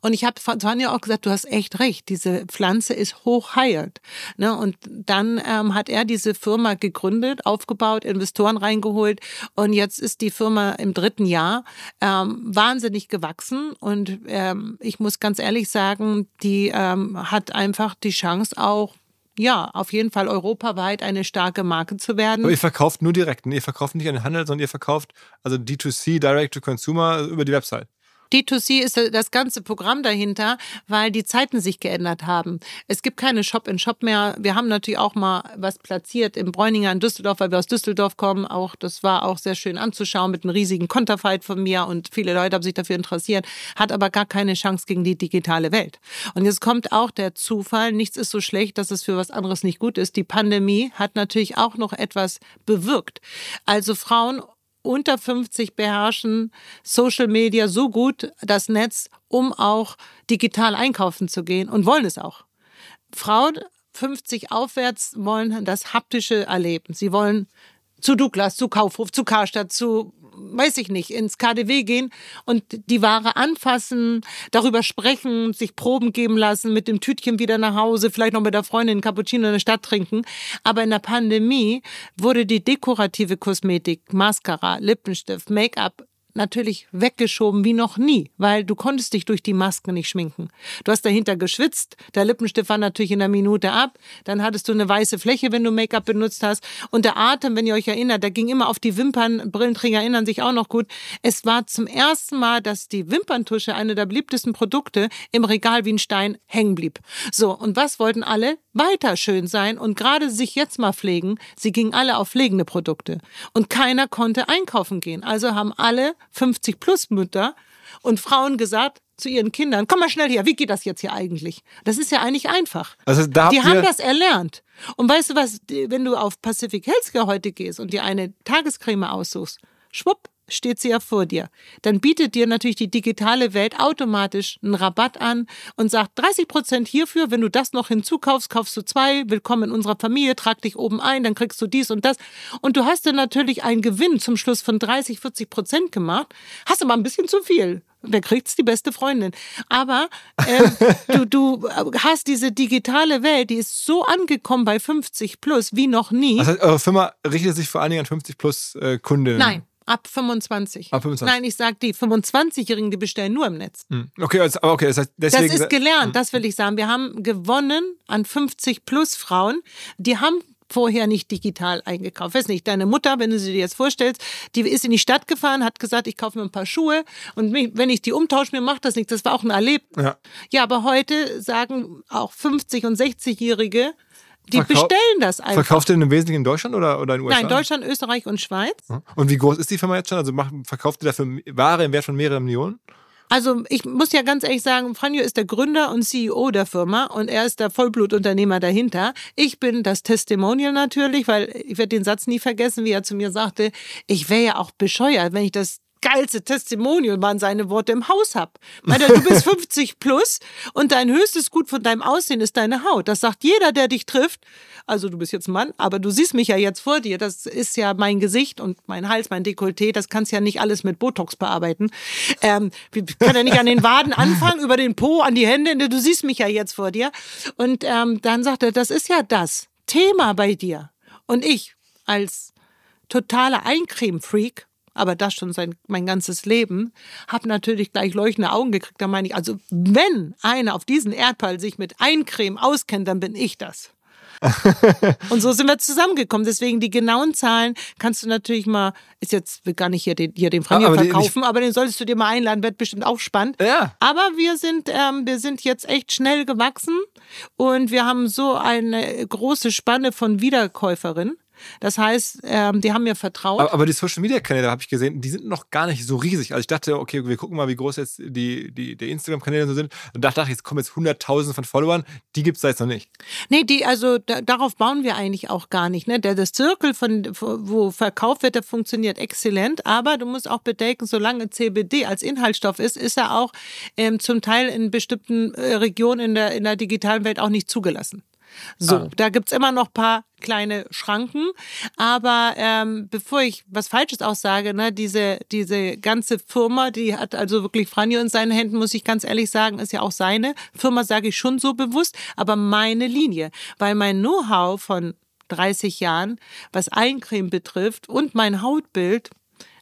Und ich habe Sonja auch gesagt, du hast echt recht, diese Pflanze ist hochheilend. Ne? Und dann ähm, hat er diese Firma gegründet, aufgebaut, Investoren reingeholt und jetzt ist die Firma im dritten Jahr ähm, wahnsinnig gewachsen und ähm, ich muss ganz ehrlich sagen, die ähm, hat einfach die Chance auch ja, auf jeden Fall europaweit eine starke Marke zu werden. Aber ihr verkauft nur direkt. ne? Ihr verkauft nicht an den Handel, sondern ihr verkauft also D2C, Direct to Consumer, über die Website. D2C ist das ganze Programm dahinter, weil die Zeiten sich geändert haben. Es gibt keine Shop-in-Shop mehr. Wir haben natürlich auch mal was platziert im Bräuninger in Düsseldorf, weil wir aus Düsseldorf kommen. Auch das war auch sehr schön anzuschauen mit einem riesigen Konterfeit von mir und viele Leute haben sich dafür interessiert, hat aber gar keine Chance gegen die digitale Welt. Und jetzt kommt auch der Zufall. Nichts ist so schlecht, dass es für was anderes nicht gut ist. Die Pandemie hat natürlich auch noch etwas bewirkt. Also Frauen unter 50 beherrschen Social Media so gut das Netz, um auch digital einkaufen zu gehen und wollen es auch. Frauen 50 aufwärts wollen das haptische erleben. Sie wollen zu Douglas, zu Kaufhof, zu Karstadt, zu weiß ich nicht, ins KDW gehen und die Ware anfassen, darüber sprechen, sich Proben geben lassen, mit dem Tütchen wieder nach Hause, vielleicht noch mit der Freundin einen Cappuccino in der Stadt trinken. Aber in der Pandemie wurde die dekorative Kosmetik, Mascara, Lippenstift, Make-up natürlich weggeschoben wie noch nie, weil du konntest dich durch die Masken nicht schminken. Du hast dahinter geschwitzt, der Lippenstift war natürlich in einer Minute ab, dann hattest du eine weiße Fläche, wenn du Make-up benutzt hast und der Atem, wenn ihr euch erinnert, der ging immer auf die Wimpern, Brillenträger erinnern sich auch noch gut. Es war zum ersten Mal, dass die Wimperntusche, eine der beliebtesten Produkte, im Regal wie ein Stein hängen blieb. So, und was wollten alle? Weiter schön sein und gerade sich jetzt mal pflegen. Sie gingen alle auf pflegende Produkte und keiner konnte einkaufen gehen. Also haben alle 50 plus Mütter und Frauen gesagt zu ihren Kindern, komm mal schnell hier, wie geht das jetzt hier eigentlich? Das ist ja eigentlich einfach. Also da Die haben das erlernt. Und weißt du was, wenn du auf Pacific Healthcare heute gehst und dir eine Tagescreme aussuchst, schwupp, steht sie ja vor dir. Dann bietet dir natürlich die digitale Welt automatisch einen Rabatt an und sagt 30 Prozent hierfür, wenn du das noch hinzukaufst, kaufst du zwei, willkommen in unserer Familie, trag dich oben ein, dann kriegst du dies und das. Und du hast dann natürlich einen Gewinn zum Schluss von 30, 40 Prozent gemacht, hast aber ein bisschen zu viel. Wer kriegt's? Die beste Freundin. Aber ähm, du, du hast diese digitale Welt, die ist so angekommen bei 50 plus wie noch nie. das heißt, eure Firma richtet sich vor allen Dingen an 50 plus äh, Kundinnen. Nein, ab 25. Ab 25. Nein, ich sag die 25-Jährigen, die bestellen nur im Netz. Hm. Okay, also, aber okay, das heißt, Das deswegen. ist gelernt, das will ich sagen. Wir haben gewonnen an 50 plus Frauen, die haben vorher nicht digital eingekauft. Weiß nicht, deine Mutter, wenn du sie dir jetzt vorstellst, die ist in die Stadt gefahren, hat gesagt, ich kaufe mir ein paar Schuhe und mich- wenn ich die umtausche, mir macht das nichts. Das war auch ein Erlebnis. Ja. Ja, aber heute sagen auch 50 und 60-Jährige, die Verkau- bestellen das einfach. Verkauft ihr im Wesentlichen in Deutschland oder, oder in den USA? Nein, Deutschland, Österreich und Schweiz. Und wie groß ist die Firma jetzt schon? Also macht, verkauft ihr dafür Ware im Wert von mehreren Millionen? Also ich muss ja ganz ehrlich sagen, Franjo ist der Gründer und CEO der Firma und er ist der Vollblutunternehmer dahinter. Ich bin das Testimonial natürlich, weil ich werde den Satz nie vergessen, wie er zu mir sagte, ich wäre ja auch bescheuert, wenn ich das geilste Testimonial waren seine Worte im Haus hab. Meint er, du bist 50 plus und dein höchstes Gut von deinem Aussehen ist deine Haut. Das sagt jeder, der dich trifft. Also du bist jetzt ein Mann, aber du siehst mich ja jetzt vor dir. Das ist ja mein Gesicht und mein Hals, mein Dekolleté. Das kannst ja nicht alles mit Botox bearbeiten. Ähm, können ja nicht an den Waden anfangen, über den Po, an die Hände. Du siehst mich ja jetzt vor dir. Und ähm, dann sagt er, das ist ja das Thema bei dir. Und ich als totaler Eincreme-Freak, aber das schon sein, mein ganzes Leben, habe natürlich gleich leuchtende Augen gekriegt. Da meine ich, also wenn einer auf diesen Erdball sich mit Eincreme auskennt, dann bin ich das. Und so sind wir zusammengekommen. Deswegen die genauen Zahlen kannst du natürlich mal, ist jetzt will gar nicht hier den, hier den Franjo Ah, aber die- verkaufen, aber den solltest du dir mal einladen, wird bestimmt auch spannend. Ja. Aber wir sind, ähm, wir sind jetzt echt schnell gewachsen und wir haben so eine große Spanne von Wiederkäuferinnen. Das heißt, ähm, die haben mir vertraut. Aber, aber die Social Media Kanäle habe ich gesehen, die sind noch gar nicht so riesig. Also ich dachte, okay, wir gucken mal, wie groß jetzt die, die, die Instagram-Kanäle so sind. Und dachte ich, jetzt kommen jetzt 100.000 von Followern. Die gibt es da jetzt noch nicht. Nee, die, also da, darauf bauen wir eigentlich auch gar nicht. Ne? Der, das Zirkel, von, wo verkauft wird, der funktioniert exzellent. Aber du musst auch bedenken, solange CBD als Inhaltsstoff ist, ist er auch ähm, zum Teil in bestimmten äh, Regionen in der, in der digitalen Welt auch nicht zugelassen. So, ah. da gibt's immer noch paar kleine Schranken. Aber ähm, bevor ich was Falsches aussage, ne, diese, diese ganze Firma, die hat also wirklich Franjo in seinen Händen, muss ich ganz ehrlich sagen, ist ja auch seine Firma, sage ich schon so bewusst, aber meine Linie. Weil mein Know-how von 30 Jahren, was Eincreme betrifft und mein Hautbild,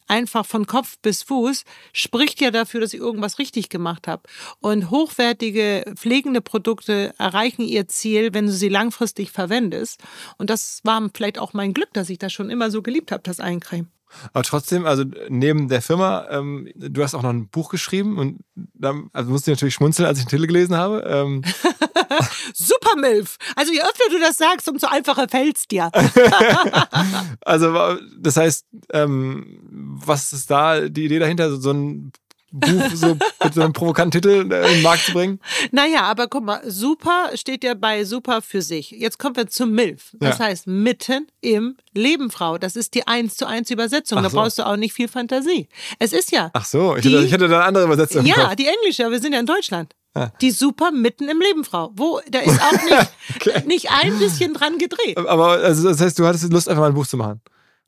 einfach von Kopf bis Fuß, spricht ja dafür, dass ich irgendwas richtig gemacht habe. Und hochwertige pflegende Produkte erreichen ihr Ziel, wenn du sie langfristig verwendest. Und das war vielleicht auch mein Glück, dass ich das schon immer so geliebt habe, das Eincreme. Aber trotzdem, also neben der Firma, ähm, du hast auch noch ein Buch geschrieben und da also musste ich natürlich schmunzeln, als ich den Titel gelesen habe. Ähm. Super Milf! Also je öfter du das sagst, umso einfacher fällt's dir. also das heißt, ähm, was ist da die Idee dahinter, so ein Buch so mit so einem provokanten Titel in den Markt zu bringen? Naja, aber guck mal, super steht ja bei super für sich. Jetzt kommen wir zum MILF. Das ja. heißt mitten im Leben, Frau. Das ist die eins zu eins Übersetzung. Ach da so. brauchst du auch nicht viel Fantasie. Es ist ja. Ach so, ich, die, hätte, ich hätte da eine andere Übersetzung. Ja, die englische, wir sind ja in Deutschland. Ah. Die super mitten im Leben Frau. Wo, da ist auch nicht, okay. nicht ein bisschen dran gedreht. Aber also das heißt, du hattest Lust, einfach mal ein Buch zu machen.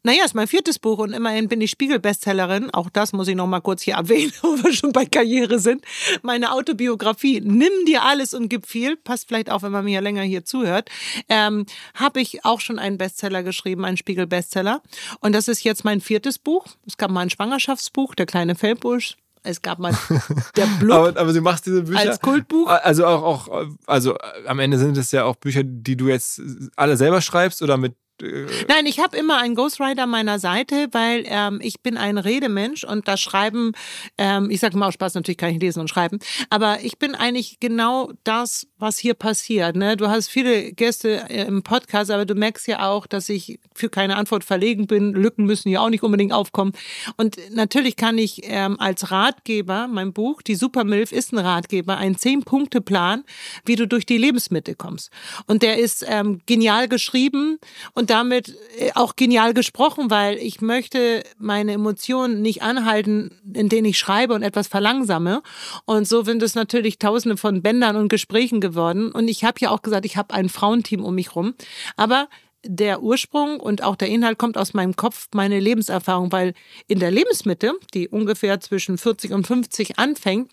Naja, ist mein viertes Buch und immerhin bin ich Spiegel-Bestsellerin. Auch das muss ich noch mal kurz hier erwähnen, wo wir schon bei Karriere sind. Meine Autobiografie, Nimm dir alles und gib viel, passt vielleicht auch, wenn man mir länger hier zuhört, ähm, habe ich auch schon einen Bestseller geschrieben, einen Spiegel-Bestseller. Und das ist jetzt mein viertes Buch. Es gab mal ein Schwangerschaftsbuch, Der kleine Feldbusch. Es gab mal der Blub. aber, aber du machst diese Bücher als Kultbuch. Also auch, auch, also am Ende sind es ja auch Bücher, die du jetzt alle selber schreibst oder mit Nein, ich habe immer einen Ghostwriter meiner Seite, weil ähm, ich bin ein Redemensch und das Schreiben, ähm, ich sage mal aus Spaß, natürlich kann ich lesen und schreiben, aber ich bin eigentlich genau das, was hier passiert. Ne? Du hast viele Gäste äh, im Podcast, aber du merkst ja auch, dass ich für keine Antwort verlegen bin. Lücken müssen ja auch nicht unbedingt aufkommen. Und natürlich kann ich ähm, als Ratgeber, mein Buch, die Supermilf ist ein Ratgeber, ein Zehn-Punkte-Plan, wie du durch die Lebensmittel kommst. Und der ist ähm, genial geschrieben und und damit äh, auch genial gesprochen, weil ich möchte meine Emotionen nicht anhalten, in denen ich schreibe und etwas verlangsame. Und so sind es natürlich tausende von Bändern und Gesprächen geworden. Und ich habe ja auch gesagt, ich habe ein Frauenteam um mich rum. Aber der Ursprung und auch der Inhalt kommt aus meinem Kopf, meine Lebenserfahrung, weil in der Lebensmitte, die ungefähr zwischen 40 und 50 anfängt,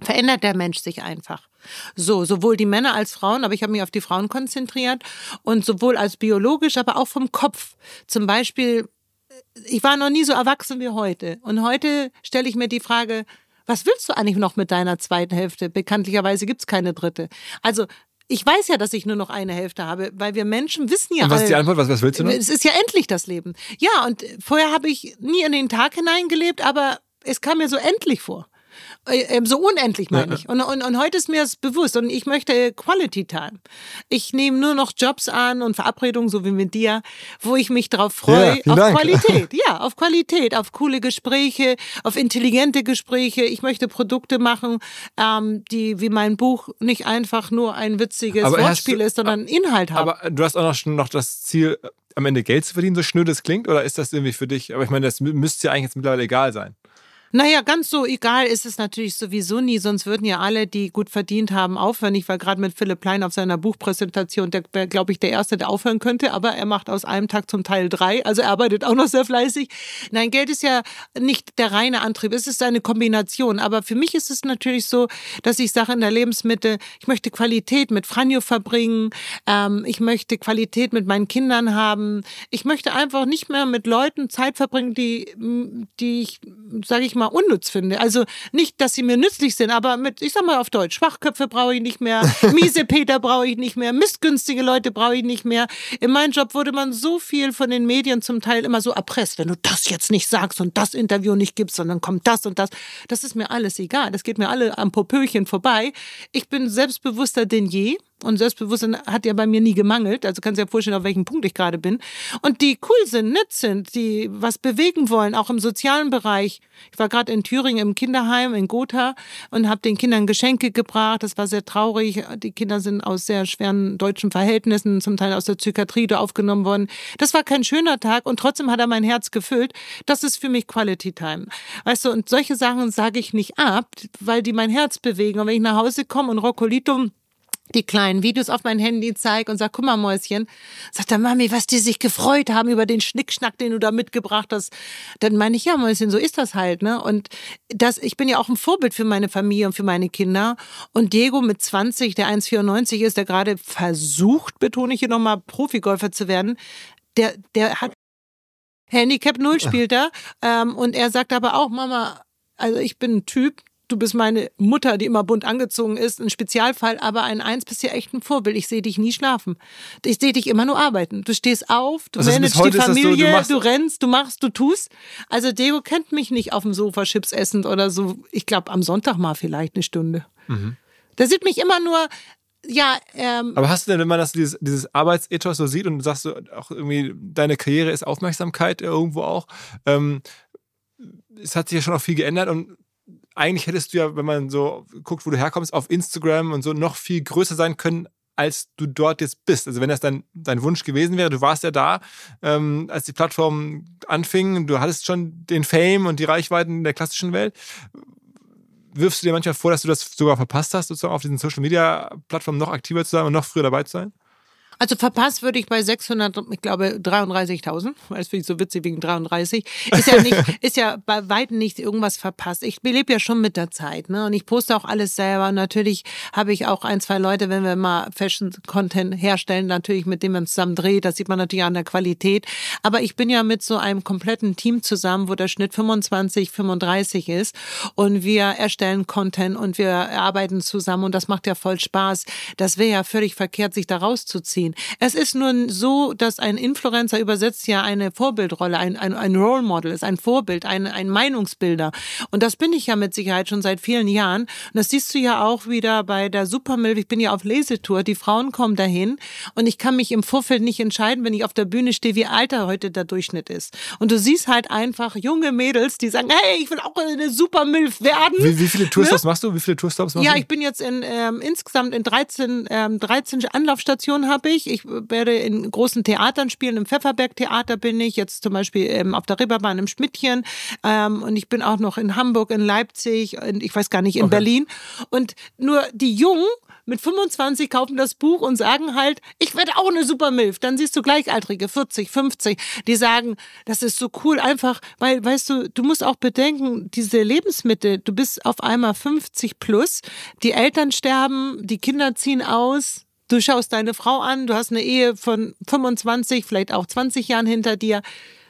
verändert der Mensch sich einfach. So, sowohl die Männer als Frauen, aber ich habe mich auf die Frauen konzentriert und sowohl als biologisch, aber auch vom Kopf. Zum Beispiel, ich war noch nie so erwachsen wie heute. Und heute stelle ich mir die Frage, was willst du eigentlich noch mit deiner zweiten Hälfte? Bekanntlicherweise gibt's keine dritte. Also ich weiß ja, dass ich nur noch eine Hälfte habe, weil wir Menschen wissen ja. Und was ist die Antwort? Was, was willst du noch? Es ist ja endlich das Leben. Ja, und vorher habe ich nie in den Tag hineingelebt, aber es kam mir so endlich vor. Äh, ähm, so unendlich meine ich. Und, und, und heute ist mir das bewusst und ich möchte Quality Time. Ich nehme nur noch Jobs an und Verabredungen, so wie mit dir, wo ich mich darauf freue, ja, auf Dank. Qualität. Ja, auf Qualität, auf coole Gespräche, auf intelligente Gespräche. Ich möchte Produkte machen, ähm, die wie mein Buch nicht einfach nur ein witziges aber Wortspiel du, ist, sondern Inhalt haben. Aber du hast auch noch, noch das Ziel, am Ende Geld zu verdienen, so schnür das klingt, oder ist das irgendwie für dich? Aber ich meine, das müsste ja eigentlich jetzt mittlerweile egal sein. Naja, ganz so egal ist es natürlich sowieso nie, sonst würden ja alle, die gut verdient haben, aufhören. Ich war gerade mit Philipp Plein auf seiner Buchpräsentation, der wäre, glaube ich, der Erste, der aufhören könnte, aber er macht aus einem Tag zum Teil drei, also er arbeitet auch noch sehr fleißig. Nein, Geld ist ja nicht der reine Antrieb, es ist eine Kombination. Aber für mich ist es natürlich so, dass ich sage in der Lebensmitte, ich möchte Qualität mit Franjo verbringen, ähm, ich möchte Qualität mit meinen Kindern haben, ich möchte einfach nicht mehr mit Leuten Zeit verbringen, die, die ich, sage ich mal, mal unnütz finde. Also nicht, dass sie mir nützlich sind, aber mit, ich sag mal auf Deutsch, Schwachköpfe brauche ich nicht mehr, miese Peter brauche ich nicht mehr, missgünstige Leute brauche ich nicht mehr. In meinem Job wurde man so viel von den Medien zum Teil immer so erpresst, wenn du das jetzt nicht sagst und das Interview nicht gibst, sondern kommt das und das. Das ist mir alles egal. Das geht mir alle am Popöchen vorbei. Ich bin selbstbewusster denn je Und Selbstbewusstsein hat ja bei mir nie gemangelt. Also kannst du dir vorstellen, auf welchem Punkt ich gerade bin. Und die cool sind, nett sind, die was bewegen wollen, auch im sozialen Bereich. Ich war gerade in Thüringen im Kinderheim in Gotha und habe den Kindern Geschenke gebracht. Das war sehr traurig. Die Kinder sind aus sehr schweren deutschen Verhältnissen, zum Teil aus der Psychiatrie aufgenommen worden. Das war kein schöner Tag und trotzdem hat er mein Herz gefüllt. Das ist für mich Quality Time. Weißt du, und solche Sachen sage ich nicht ab, weil die mein Herz bewegen. Und wenn ich nach Hause komme und Roccolito die kleinen Videos auf mein Handy zeige und sag, guck mal, Mäuschen, sagt der Mami, was die sich gefreut haben über den Schnickschnack, den du da mitgebracht hast. Dann meine ich, ja, Mäuschen, so ist das halt, ne? Und das, ich bin ja auch ein Vorbild für meine Familie und für meine Kinder. Und Diego mit 20, der 1,94 ist, der gerade versucht, betone ich hier nochmal, Profigolfer zu werden, der, der hat Handicap Null spielt er. Ähm, und er sagt aber auch, Mama, also ich bin ein Typ, du bist meine Mutter, die immer bunt angezogen ist, ein Spezialfall, aber ein Eins bist ja echt ein Vorbild. Ich sehe dich nie schlafen. Ich sehe dich immer nur arbeiten. Du stehst auf, du also managst die Familie, so, du, du, rennst, du machst, du tust. Also Deo kennt mich nicht auf dem Sofa Chips essend oder so. Ich glaube am Sonntag mal vielleicht eine Stunde. Mhm. Der sieht mich immer nur ja, ähm, Aber hast du denn, wenn man das, dieses, dieses Arbeitsethos so sieht und du sagst so, auch irgendwie, deine Karriere ist Aufmerksamkeit irgendwo auch, ähm, es hat sich ja schon auch viel geändert und eigentlich hättest du ja, wenn man so guckt, wo du herkommst, auf Instagram und so noch viel größer sein können, als du dort jetzt bist. Also wenn das dein, dein Wunsch gewesen wäre, du warst ja da, ähm, als die Plattform anfing, du hattest schon den Fame und die Reichweiten der klassischen Welt. Wirfst du dir manchmal vor, dass du das sogar verpasst hast, sozusagen auf diesen Social Media Plattformen noch aktiver zu sein und noch früher dabei zu sein? Also verpasst würde ich bei 600, ich glaube 33.000, weil es finde ich so witzig wegen 33. Ist ja nicht, ist ja bei weitem nicht irgendwas verpasst. Ich lebe ja schon mit der Zeit, ne? Und ich poste auch alles selber. Und natürlich habe ich auch ein, zwei Leute, wenn wir mal Fashion-Content herstellen, natürlich mit dem man zusammen dreht. Das sieht man natürlich an der Qualität. Aber ich bin ja mit so einem kompletten Team zusammen, wo der Schnitt 25, 35 ist. Und wir erstellen Content und wir arbeiten zusammen und das macht ja voll Spaß. Das wäre ja völlig verkehrt, sich da rauszuziehen ziehen. Es ist nur so, dass ein Influencer übersetzt ja eine Vorbildrolle, ein, ein, ein Role Model ist, ein Vorbild, ein, ein Meinungsbilder. Und das bin ich ja mit Sicherheit schon seit vielen Jahren. Und das siehst du ja auch wieder bei der Supermilch. Ich bin ja auf Lesetour. Die Frauen kommen dahin und ich kann mich im Vorfeld nicht entscheiden, wenn ich auf der Bühne stehe, wie alt heute der Durchschnitt ist. Und du siehst halt einfach junge Mädels, die sagen, hey, ich will auch eine Supermilf werden. Wie, wie viele Tourstops ne? machst du? Wie viele Tourstops machst ja, du? Ja, ich bin jetzt in ähm, insgesamt in 13, ähm, 13 Anlaufstationen habe ich ich. Ich werde in großen Theatern spielen. Im Pfefferberg-Theater bin ich, jetzt zum Beispiel ähm, auf der Ribberbahn im Schmidtchen. Ähm, und ich bin auch noch in Hamburg, in Leipzig, und ich weiß gar nicht, in okay. Berlin. Und nur die Jungen mit 25 kaufen das Buch und sagen halt, ich werde auch eine Supermilf. Dann siehst du Gleichaltrige, 40, 50, die sagen, das ist so cool, einfach, weil, weißt du, du musst auch bedenken, diese Lebensmittel, du bist auf einmal 50 plus, die Eltern sterben, die Kinder ziehen aus, Du schaust deine Frau an, du hast eine Ehe von 25, vielleicht auch 20 Jahren hinter dir.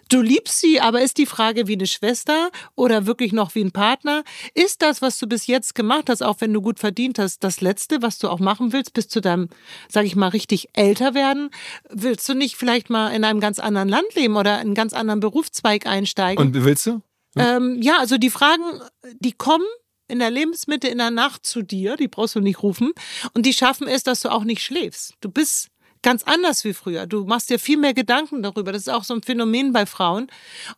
Du liebst sie, aber ist die Frage wie eine Schwester oder wirklich noch wie ein Partner? Ist das, was du bis jetzt gemacht hast, auch wenn du gut verdient hast, das Letzte, was du auch machen willst, bis zu deinem, sag ich mal, richtig älter werden? Willst du nicht vielleicht mal in einem ganz anderen Land leben oder in einen ganz anderen Berufszweig einsteigen? Und willst du? Ähm, ja, also die Fragen, die kommen in der Lebensmitte in der Nacht zu dir, die brauchst du nicht rufen, und die schaffen es, dass du auch nicht schläfst. Du bist ganz anders wie früher. Du machst dir viel mehr Gedanken darüber. Das ist auch so ein Phänomen bei Frauen.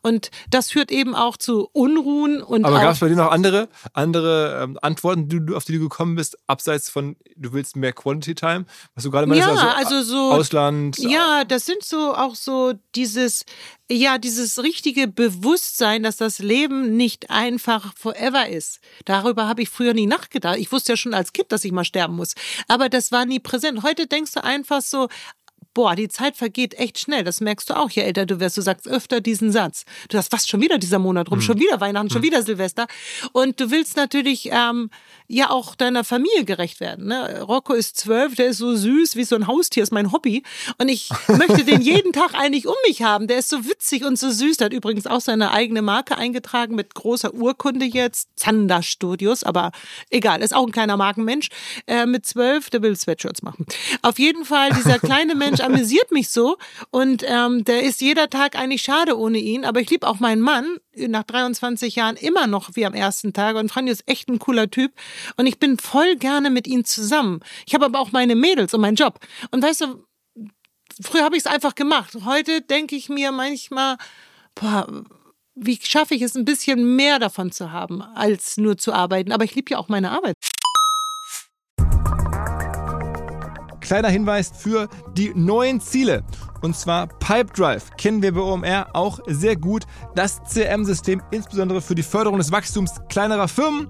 Und das führt eben auch zu Unruhen und. Aber gab es bei dir noch andere, andere ähm, Antworten, die du, auf die du gekommen bist, abseits von, du willst mehr Quality Time? Was du gerade meinst, ja, also, also so. Ausland. Ja, das sind so auch so dieses, ja, dieses richtige Bewusstsein, dass das Leben nicht einfach forever ist. Darüber habe ich früher nie nachgedacht. Ich wusste ja schon als Kind, dass ich mal sterben muss. Aber das war nie präsent. Heute denkst du einfach so, boah, die Zeit vergeht echt schnell. Das merkst du auch, je älter du wirst. Du sagst öfter diesen Satz. Du hast fast schon wieder dieser Monat rum, hm. schon wieder Weihnachten, hm. schon wieder Silvester. Und du willst natürlich ähm, ja auch deiner Familie gerecht werden. Ne? Rocco ist zwölf, der ist so süß wie so ein Haustier, ist mein Hobby. Und ich möchte den jeden Tag eigentlich um mich haben. Der ist so witzig und so süß. Der hat übrigens auch seine eigene Marke eingetragen mit großer Urkunde jetzt. Zander Studios, aber egal, ist auch ein kleiner Markenmensch. Äh, mit zwölf, der will Sweatshirts machen. Auf jeden Fall, dieser kleine Mensch amüsiert mich so und ähm, der ist jeder Tag eigentlich schade ohne ihn. Aber ich liebe auch meinen Mann nach 23 Jahren immer noch wie am ersten Tag und Franjo ist echt ein cooler Typ und ich bin voll gerne mit ihm zusammen. Ich habe aber auch meine Mädels und meinen Job. Und weißt du, früher habe ich es einfach gemacht. Heute denke ich mir manchmal, boah, wie schaffe ich es, ein bisschen mehr davon zu haben, als nur zu arbeiten. Aber ich liebe ja auch meine Arbeit. Kleiner Hinweis für die neuen Ziele. Und zwar Pipedrive kennen wir bei OMR auch sehr gut. Das CRM-System insbesondere für die Förderung des Wachstums kleinerer Firmen.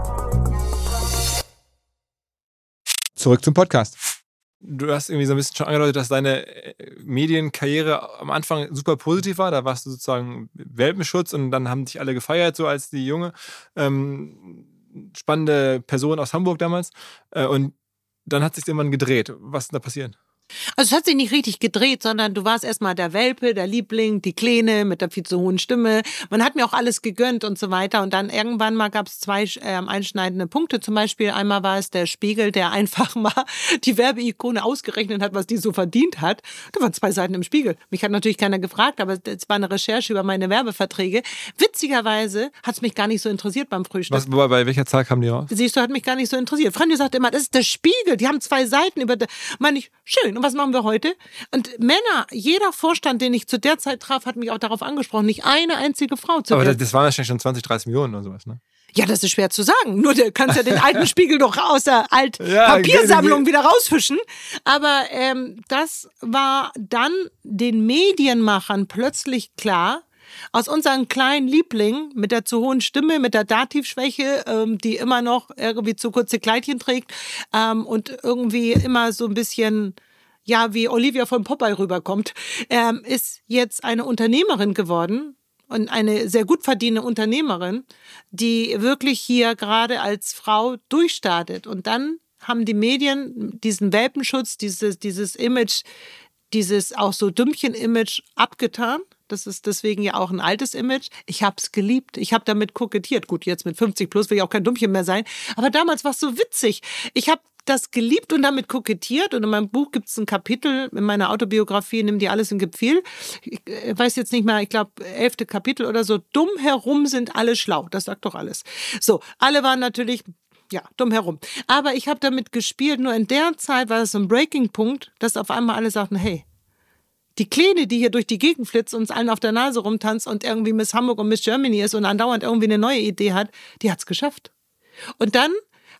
Zurück zum Podcast. Du hast irgendwie so ein bisschen schon angedeutet, dass deine äh, Medienkarriere am Anfang super positiv war. Da warst du sozusagen Welpenschutz und dann haben dich alle gefeiert, so als die junge, ähm, spannende Person aus Hamburg damals. Äh, und dann hat sich irgendwann gedreht. Was ist da passiert? Also es hat sich nicht richtig gedreht, sondern du warst erstmal der Welpe, der Liebling, die Kleine mit der viel zu hohen Stimme. Man hat mir auch alles gegönnt und so weiter. Und dann irgendwann mal gab es zwei äh, einschneidende Punkte. Zum Beispiel einmal war es der Spiegel, der einfach mal die Werbeikone ausgerechnet hat, was die so verdient hat. Da waren zwei Seiten im Spiegel. Mich hat natürlich keiner gefragt, aber es war eine Recherche über meine Werbeverträge. Witzigerweise hat es mich gar nicht so interessiert beim Frühstück. Was, bei welcher Zahl kam die raus? Siehst du, hat mich gar nicht so interessiert. Freunde sagt immer, das ist der Spiegel. Die haben zwei Seiten über. Meine ich, schön. Und was machen wir heute? Und Männer, jeder Vorstand, den ich zu der Zeit traf, hat mich auch darauf angesprochen. Nicht eine einzige Frau. Zu Aber das, das waren wahrscheinlich schon 20, 30 Millionen oder sowas, ne? Ja, das ist schwer zu sagen. Nur du kannst ja den alten Spiegel doch aus der alten ja, Papiersammlung wieder rausfischen. Aber ähm, das war dann den Medienmachern plötzlich klar, aus unseren kleinen Lieblingen mit der zu hohen Stimme, mit der Dativschwäche, ähm, die immer noch irgendwie zu kurze Kleidchen trägt ähm, und irgendwie immer so ein bisschen ja, wie Olivia von Popeye rüberkommt, ähm, ist jetzt eine Unternehmerin geworden und eine sehr gut verdienende Unternehmerin, die wirklich hier gerade als Frau durchstartet. Und dann haben die Medien diesen Welpenschutz, dieses, dieses Image, dieses auch so Dümmchen-Image abgetan das ist deswegen ja auch ein altes Image. Ich habe es geliebt. Ich habe damit kokettiert. Gut, jetzt mit 50 plus will ich auch kein Dummchen mehr sein. Aber damals war es so witzig. Ich habe das geliebt und damit kokettiert. Und in meinem Buch gibt es ein Kapitel, in meiner Autobiografie, nimm dir alles in Gefühl. Ich äh, weiß jetzt nicht mehr, ich glaube, elfte Kapitel oder so. Dumm herum sind alle schlau. Das sagt doch alles. So, alle waren natürlich ja, dumm herum. Aber ich habe damit gespielt, nur in der Zeit war es so ein Breaking-Punkt, dass auf einmal alle sagten, hey, die Kleine, die hier durch die Gegend flitzt, uns allen auf der Nase rumtanzt und irgendwie Miss Hamburg und Miss Germany ist und andauernd irgendwie eine neue Idee hat, die hat's geschafft. Und dann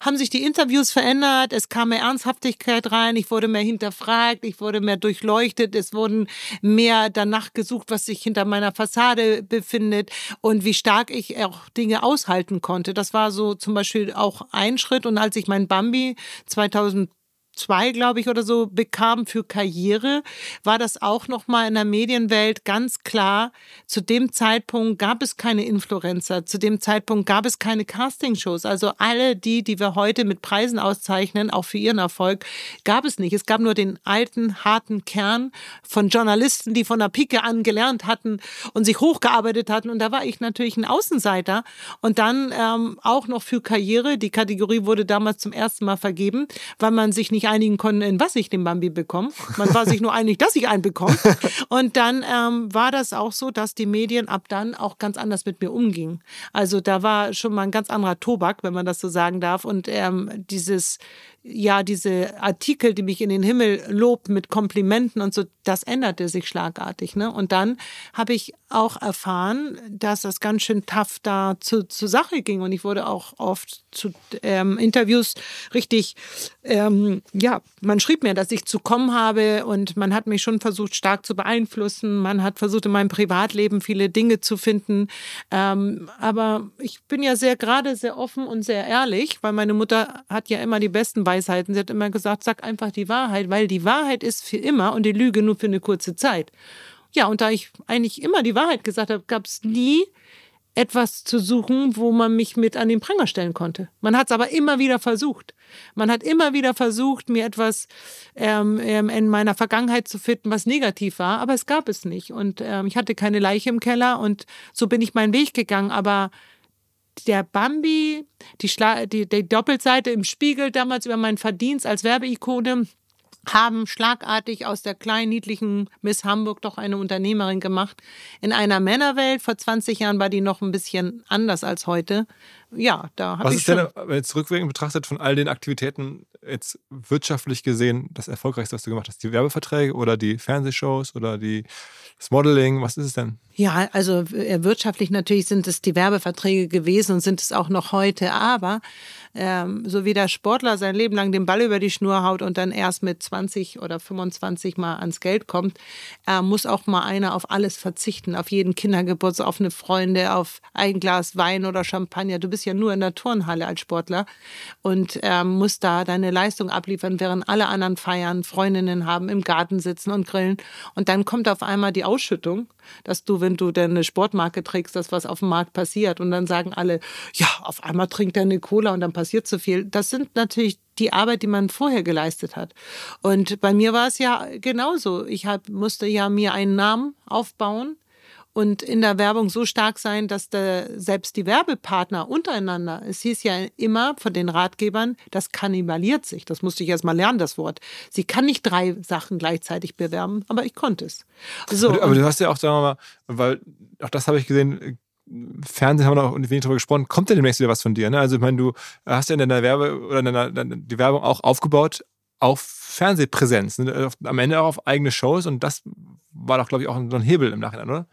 haben sich die Interviews verändert, es kam mehr Ernsthaftigkeit rein, ich wurde mehr hinterfragt, ich wurde mehr durchleuchtet, es wurden mehr danach gesucht, was sich hinter meiner Fassade befindet und wie stark ich auch Dinge aushalten konnte. Das war so zum Beispiel auch ein Schritt. Und als ich mein Bambi 2000 zwei, glaube ich, oder so bekam für Karriere, war das auch nochmal in der Medienwelt ganz klar. Zu dem Zeitpunkt gab es keine Influencer. Zu dem Zeitpunkt gab es keine Castingshows. Also alle die, die wir heute mit Preisen auszeichnen, auch für ihren Erfolg, gab es nicht. Es gab nur den alten, harten Kern von Journalisten, die von der Pike an gelernt hatten und sich hochgearbeitet hatten. Und da war ich natürlich ein Außenseiter. Und dann ähm, auch noch für Karriere. Die Kategorie wurde damals zum ersten Mal vergeben, weil man sich nicht nicht einigen konnten, in was ich den Bambi bekomme. Man war sich nur einig, dass ich einen bekomme. Und dann ähm, war das auch so, dass die Medien ab dann auch ganz anders mit mir umgingen. Also da war schon mal ein ganz anderer Tobak, wenn man das so sagen darf. Und ähm, dieses ja, diese Artikel, die mich in den Himmel lobt mit Komplimenten und so, das änderte sich schlagartig. Ne? Und dann habe ich auch erfahren, dass das ganz schön tough da zu, zur Sache ging. Und ich wurde auch oft zu ähm, Interviews richtig, ähm, ja, man schrieb mir, dass ich zu kommen habe und man hat mich schon versucht, stark zu beeinflussen. Man hat versucht, in meinem Privatleben viele Dinge zu finden. Ähm, aber ich bin ja sehr gerade sehr offen und sehr ehrlich, weil meine Mutter hat ja immer die besten Weisheiten. Sie hat immer gesagt, sag einfach die Wahrheit, weil die Wahrheit ist für immer und die Lüge nur für eine kurze Zeit. Ja, und da ich eigentlich immer die Wahrheit gesagt habe, gab es nie etwas zu suchen, wo man mich mit an den Pranger stellen konnte. Man hat es aber immer wieder versucht. Man hat immer wieder versucht, mir etwas ähm, ähm, in meiner Vergangenheit zu finden, was negativ war, aber es gab es nicht. Und ähm, ich hatte keine Leiche im Keller und so bin ich meinen Weg gegangen. Aber der Bambi, die, Schla die, die Doppelseite im Spiegel damals über meinen Verdienst als Werbeikone, haben schlagartig aus der kleinen, niedlichen Miss Hamburg doch eine Unternehmerin gemacht. In einer Männerwelt vor 20 Jahren war die noch ein bisschen anders als heute. Ja, da habe ich Was ist denn, wenn jetzt rückwirkend betrachtet, von all den Aktivitäten jetzt wirtschaftlich gesehen das Erfolgreichste, was du gemacht hast? Die Werbeverträge oder die Fernsehshows oder die, das Modeling? Was ist es denn? Ja, also äh, wirtschaftlich natürlich sind es die Werbeverträge gewesen und sind es auch noch heute. Aber ähm, so wie der Sportler sein Leben lang den Ball über die Schnur haut und dann erst mit 20 oder 25 mal ans Geld kommt, äh, muss auch mal einer auf alles verzichten, auf jeden Kindergeburtstag, auf eine Freunde, auf ein Glas Wein oder Champagner. Du bist ja nur in der Turnhalle als Sportler und ähm, musst da deine Leistung abliefern, während alle anderen feiern, Freundinnen haben, im Garten sitzen und grillen. Und dann kommt auf einmal die Ausschüttung, dass du, wenn du deine Sportmarke trägst, das was auf dem Markt passiert. Und dann sagen alle, ja, auf einmal trinkt er eine Cola und dann passiert so viel. Das sind natürlich die Arbeit, die man vorher geleistet hat. Und bei mir war es ja genauso. Ich hab, musste ja mir einen Namen aufbauen und in der Werbung so stark sein, dass der, selbst die Werbepartner untereinander, es hieß ja immer von den Ratgebern, das kannibaliert sich. Das musste ich erst mal lernen, das Wort. Sie kann nicht drei Sachen gleichzeitig bewerben, aber ich konnte es. So, aber, aber du hast ja auch, sagen wir mal, weil auch das habe ich gesehen, Fernsehen haben wir noch wenig drüber gesprochen, kommt ja demnächst wieder was von dir. Ne? Also ich meine, du hast ja in deiner Werbe oder in deiner, die Werbung auch aufgebaut auf Fernsehpräsenz, ne? am Ende auch auf eigene Shows und das war doch, glaube ich, auch so ein Hebel im Nachhinein, oder?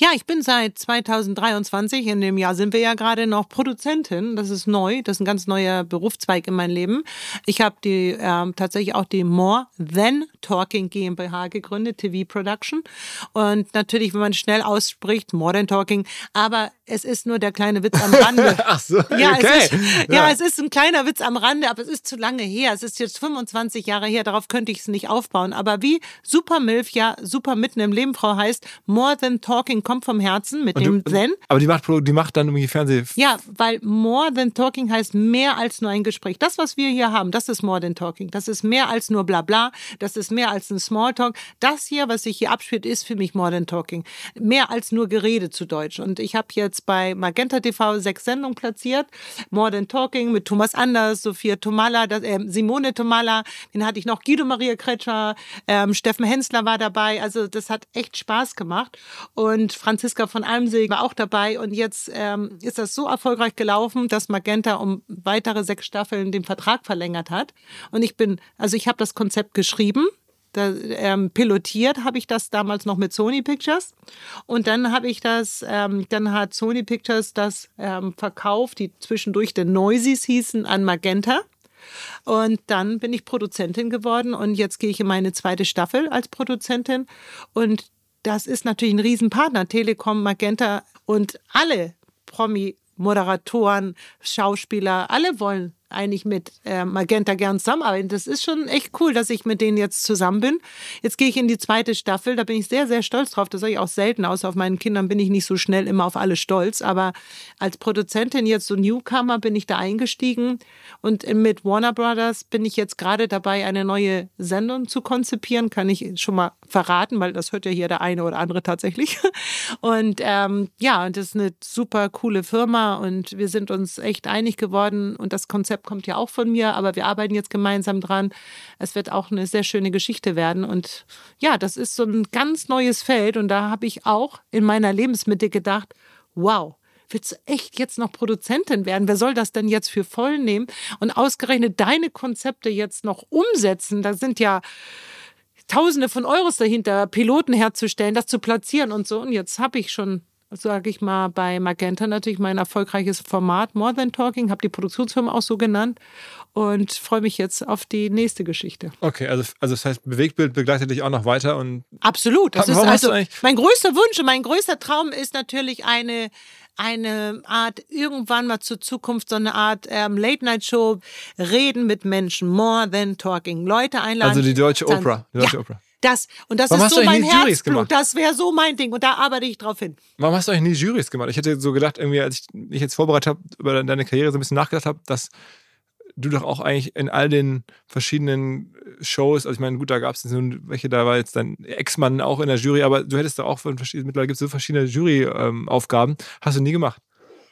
Ja, ich bin seit 2023, in dem Jahr sind wir ja gerade noch Produzentin. Das ist neu, das ist ein ganz neuer Berufszweig in meinem Leben. Ich habe die ähm, tatsächlich auch die More Than Talking GmbH gegründet, TV Production. Und natürlich, wenn man schnell ausspricht, More Than Talking, aber es ist nur der kleine Witz am Rande. Ach so, ja, okay. es ist, ja. Ja. es ist ein kleiner Witz am Rande, aber es ist zu lange her. Es ist jetzt 25 Jahre her, darauf könnte ich es nicht aufbauen. Aber wie Super Milf ja super mitten im Leben, Frau heißt, More Than Talking kommt vom Herzen mit dem du, Zen. Aber die macht, die macht dann irgendwie Fernseh. Ja, weil more than talking heißt mehr als nur ein Gespräch. Das, was wir hier haben, das ist more than talking. Das ist mehr als nur bla bla. Das ist mehr als ein Smalltalk. Das hier, was sich hier abspielt, ist für mich more than talking. Mehr als nur Gerede zu Deutsch. Und ich habe jetzt bei Magenta TV sechs Sendungen platziert. More than talking mit Thomas Anders, Sophia Tomala, das, äh, Simone Tomala, den hatte ich noch, Guido Maria Kretscher, ähm, Steffen Hensler war dabei. Also das hat echt Spaß gemacht. Und Franziska von Almsee war auch dabei. Und jetzt ähm, ist das so erfolgreich gelaufen, dass Magenta um weitere sechs Staffeln den Vertrag verlängert hat. Und ich bin, also ich habe das Konzept geschrieben. Da, ähm, pilotiert habe ich das damals noch mit Sony Pictures und dann habe ich das, ähm, dann hat Sony Pictures das ähm, verkauft, die zwischendurch der Noisies hießen, an Magenta. Und dann bin ich Produzentin geworden und jetzt gehe ich in meine zweite Staffel als Produzentin. Und das ist natürlich ein Riesenpartner. Telekom, Magenta und alle Promi-Moderatoren, Schauspieler, alle wollen eigentlich mit äh, Magenta gern zusammenarbeiten. Das ist schon echt cool, dass ich mit denen jetzt zusammen bin. Jetzt gehe ich in die zweite Staffel, da bin ich sehr, sehr stolz drauf. Das sage ich auch selten, außer auf meinen Kindern bin ich nicht so schnell immer auf alle stolz. Aber als Produzentin jetzt so Newcomer bin ich da eingestiegen und mit Warner Brothers bin ich jetzt gerade dabei, eine neue Sendung zu konzipieren. Kann ich schon mal verraten, weil das hört ja hier der eine oder andere tatsächlich. Und ähm, ja, und das ist eine super coole Firma und wir sind uns echt einig geworden und das Konzept kommt ja auch von mir, aber wir arbeiten jetzt gemeinsam dran. Es wird auch eine sehr schöne Geschichte werden und ja, das ist so ein ganz neues Feld und da habe ich auch in meiner Lebensmitte gedacht, wow, willst du echt jetzt noch Produzentin werden? Wer soll das denn jetzt für voll nehmen? Und ausgerechnet deine Konzepte jetzt noch umsetzen, da sind ja Tausende von Euros dahinter, Piloten herzustellen, das zu platzieren und so. Und jetzt habe ich schon, sage ich mal, bei Magenta natürlich mein erfolgreiches Format More Than Talking, habe die Produktionsfirma auch so genannt und freue mich jetzt auf die nächste Geschichte. Okay, also, also das heißt, Bewegtbild begleitet dich auch noch weiter und Absolut. Das Warum ist also eigentlich- mein größter Wunsch und mein größter Traum ist natürlich eine eine Art irgendwann mal zur Zukunft so eine Art ähm, Late Night Show reden mit Menschen more than talking Leute einladen also die deutsche Oprah. Die deutsche ja. Oprah. Das, und das Warum ist so mein Herzblut. Das wäre so mein Ding. Und da arbeite ich drauf hin. Warum hast du eigentlich nie Jurys gemacht? Ich hätte so gedacht, irgendwie, als ich mich jetzt vorbereitet habe, über deine Karriere so ein bisschen nachgedacht habe, dass du doch auch eigentlich in all den verschiedenen Shows, also ich meine, gut, da gab es nun welche, da war jetzt dein Ex-Mann auch in der Jury, aber du hättest da auch von verschiedenen, mittlerweile gibt es so verschiedene Jury-Aufgaben, hast du nie gemacht.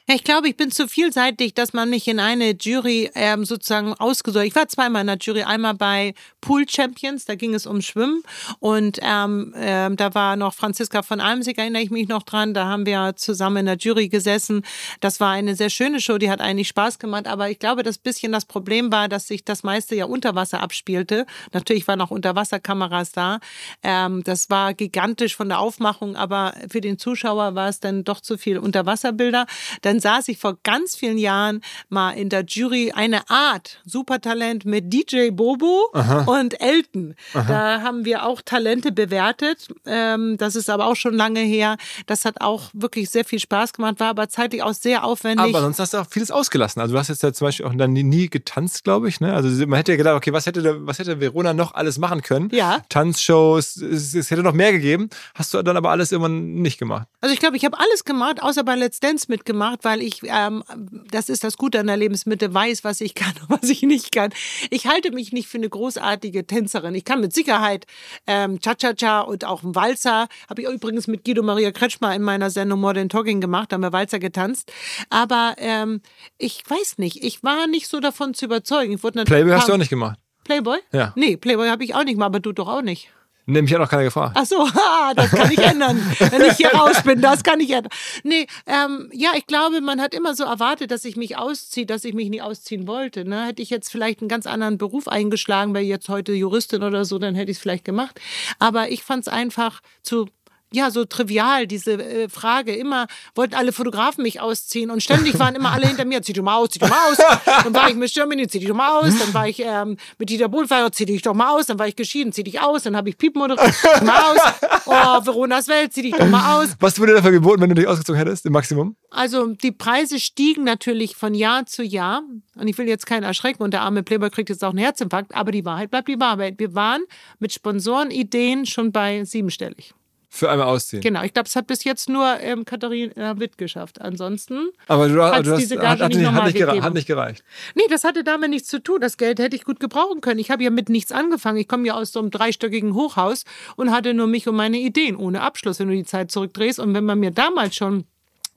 Ja, ich glaube, ich bin zu vielseitig, dass man mich in eine Jury ähm, sozusagen ausgesucht. Ich war zweimal in der Jury, einmal bei Pool Champions, da ging es um Schwimmen und ähm, ähm, da war noch Franziska von Almsig, erinnere ich mich noch dran. Da haben wir zusammen in der Jury gesessen. Das war eine sehr schöne Show, die hat eigentlich Spaß gemacht, aber ich glaube, das bisschen das Problem war, dass sich das meiste ja unter Wasser abspielte. Natürlich waren auch Unterwasserkameras da. Ähm, das war gigantisch von der Aufmachung, aber für den Zuschauer war es dann doch zu viel Unterwasserbilder. Dann saß ich vor ganz vielen Jahren mal in der Jury eine Art Supertalent mit DJ Bobo und Elton. Da haben wir auch Talente bewertet. Ähm, das ist aber auch schon lange her. Das hat auch wirklich sehr viel Spaß gemacht, war aber zeitlich auch sehr aufwendig. Aber sonst hast du auch vieles ausgelassen. Also du hast jetzt ja zum Beispiel auch dann nie, getanzt, glaube ich. Ne? Also man hätte ja gedacht, okay, was hätte, was hätte Verona noch alles machen können? Ja. Tanzshows, es, es hätte noch mehr gegeben. Hast du dann aber alles immer nicht gemacht. Also ich glaube, ich habe alles gemacht, außer bei Let's Dance mitgemacht, weil ich, ähm, das ist das Gute an der Lebensmitte, weiß, was ich kann und was ich nicht kann. Ich halte mich nicht für eine großartige Tänzerin. Ich kann mit Sicherheit ähm, Cha-Cha-Cha und auch einen Walzer. Habe ich übrigens mit Guido Maria Kretschmer in meiner Sendung More Than Talking gemacht, da haben wir Walzer getanzt. Aber ähm, ich weiß nicht, ich war nicht so davon zu überzeugen. Ich wurde Playboy hast du auch nicht gemacht. Playboy? Ja. Nee, Playboy habe ich auch nicht mal, aber du doch auch nicht. Nee, mich hat auch keiner gefragt. Ach so, ha, das kann ich ändern, wenn ich hier raus bin. Das kann ich ändern. Nee, ähm, ja, ich glaube, man hat immer so erwartet, dass ich mich ausziehe, dass ich mich nie ausziehen wollte. Ne? Hätte ich jetzt vielleicht einen ganz anderen Beruf eingeschlagen, wäre jetzt heute Juristin oder so, dann hätte ich es vielleicht gemacht. Aber ich fand es einfach zu ja, so trivial, diese äh, Frage. Immer wollten alle Fotografen mich ausziehen und ständig waren immer alle hinter mir, zieh dich mal aus, zieh dich mal aus. Dann war ich mit Germany, zieh dich doch mal aus. Dann war ich ähm, mit Dieter Bohlfeier, zieh dich doch mal aus. Dann war ich geschieden, zieh dich aus. Dann habe ich Piep moderiert, zieh dich mal aus. Oh, Veronas Welt, zieh dich doch mal aus. Was wurde dafür geboten, wenn du dich ausgezogen hättest, im Maximum? Also die Preise stiegen natürlich von Jahr zu Jahr. Und ich will jetzt keinen erschrecken und der arme Playboy kriegt jetzt auch einen Herzinfarkt. Aber die Wahrheit bleibt die Wahrheit. Wir waren mit Sponsorenideen schon bei siebenstellig. Für einmal ausziehen. Genau, ich glaube, es hat bis jetzt nur ähm, Katharina Witt geschafft. Ansonsten, Aber du, du hast, diese hat, Gage hat, nicht nicht, hat, nicht gegeben? hat nicht gereicht. nee, das hatte damit nichts zu tun. Das Geld hätte ich gut gebrauchen können. Ich habe ja mit nichts angefangen. Ich komme ja aus so einem dreistöckigen Hochhaus und hatte nur mich und meine Ideen ohne Abschluss, wenn du die Zeit zurückdrehst. Und wenn man mir damals schon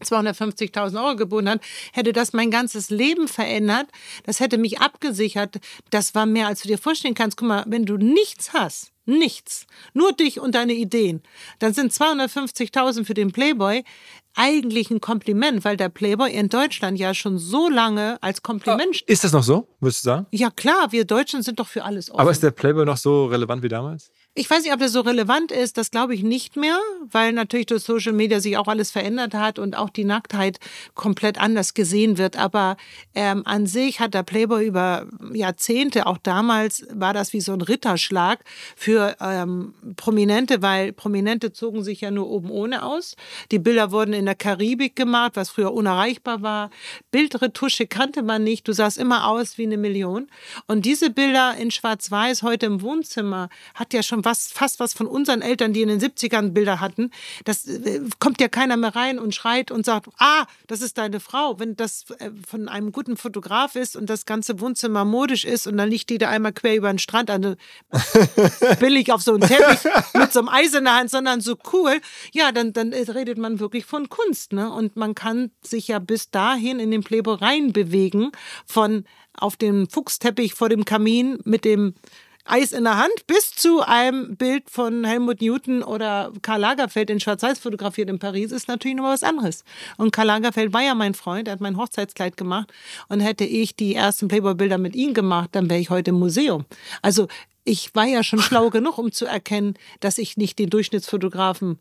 250.000 Euro geboten hat, hätte das mein ganzes Leben verändert. Das hätte mich abgesichert. Das war mehr, als du dir vorstellen kannst. Guck mal, wenn du nichts hast, nichts, nur dich und deine Ideen, dann sind 250.000 für den Playboy eigentlich ein Kompliment, weil der Playboy in Deutschland ja schon so lange als Kompliment. Ist das noch so, würdest du sagen? Ja klar, wir Deutschen sind doch für alles offen. Aber ist der Playboy noch so relevant wie damals? Ich weiß nicht, ob das so relevant ist, das glaube ich nicht mehr, weil natürlich durch Social Media sich auch alles verändert hat und auch die Nacktheit komplett anders gesehen wird. Aber ähm, an sich hat der Playboy über Jahrzehnte, auch damals war das wie so ein Ritterschlag für ähm, Prominente, weil Prominente zogen sich ja nur oben ohne aus. Die Bilder wurden in der Karibik gemacht, was früher unerreichbar war. Bildretusche kannte man nicht, du sahst immer aus wie eine Million. Und diese Bilder in Schwarz-Weiß heute im Wohnzimmer hat ja schon was, fast was von unseren Eltern, die in den 70ern Bilder hatten. Das äh, kommt ja keiner mehr rein und schreit und sagt, ah, das ist deine Frau. Wenn das äh, von einem guten Fotograf ist und das ganze Wohnzimmer modisch ist und dann liegt die da einmal quer über den Strand, also billig auf so einem Teppich mit so einem Eis in der Hand, sondern so cool, ja, dann, dann redet man wirklich von Kunst. Ne? Und man kann sich ja bis dahin in den Playboy reinbewegen, von auf dem Fuchsteppich vor dem Kamin mit dem Eis in der Hand bis zu einem Bild von Helmut Newton oder Karl Lagerfeld in Schwarz-Weiß fotografiert in Paris ist natürlich noch was anderes. Und Karl Lagerfeld war ja mein Freund, er hat mein Hochzeitskleid gemacht und hätte ich die ersten Playboy-Bilder mit ihm gemacht, dann wäre ich heute im Museum. Also ich war ja schon schlau genug, um zu erkennen, dass ich nicht den Durchschnittsfotografen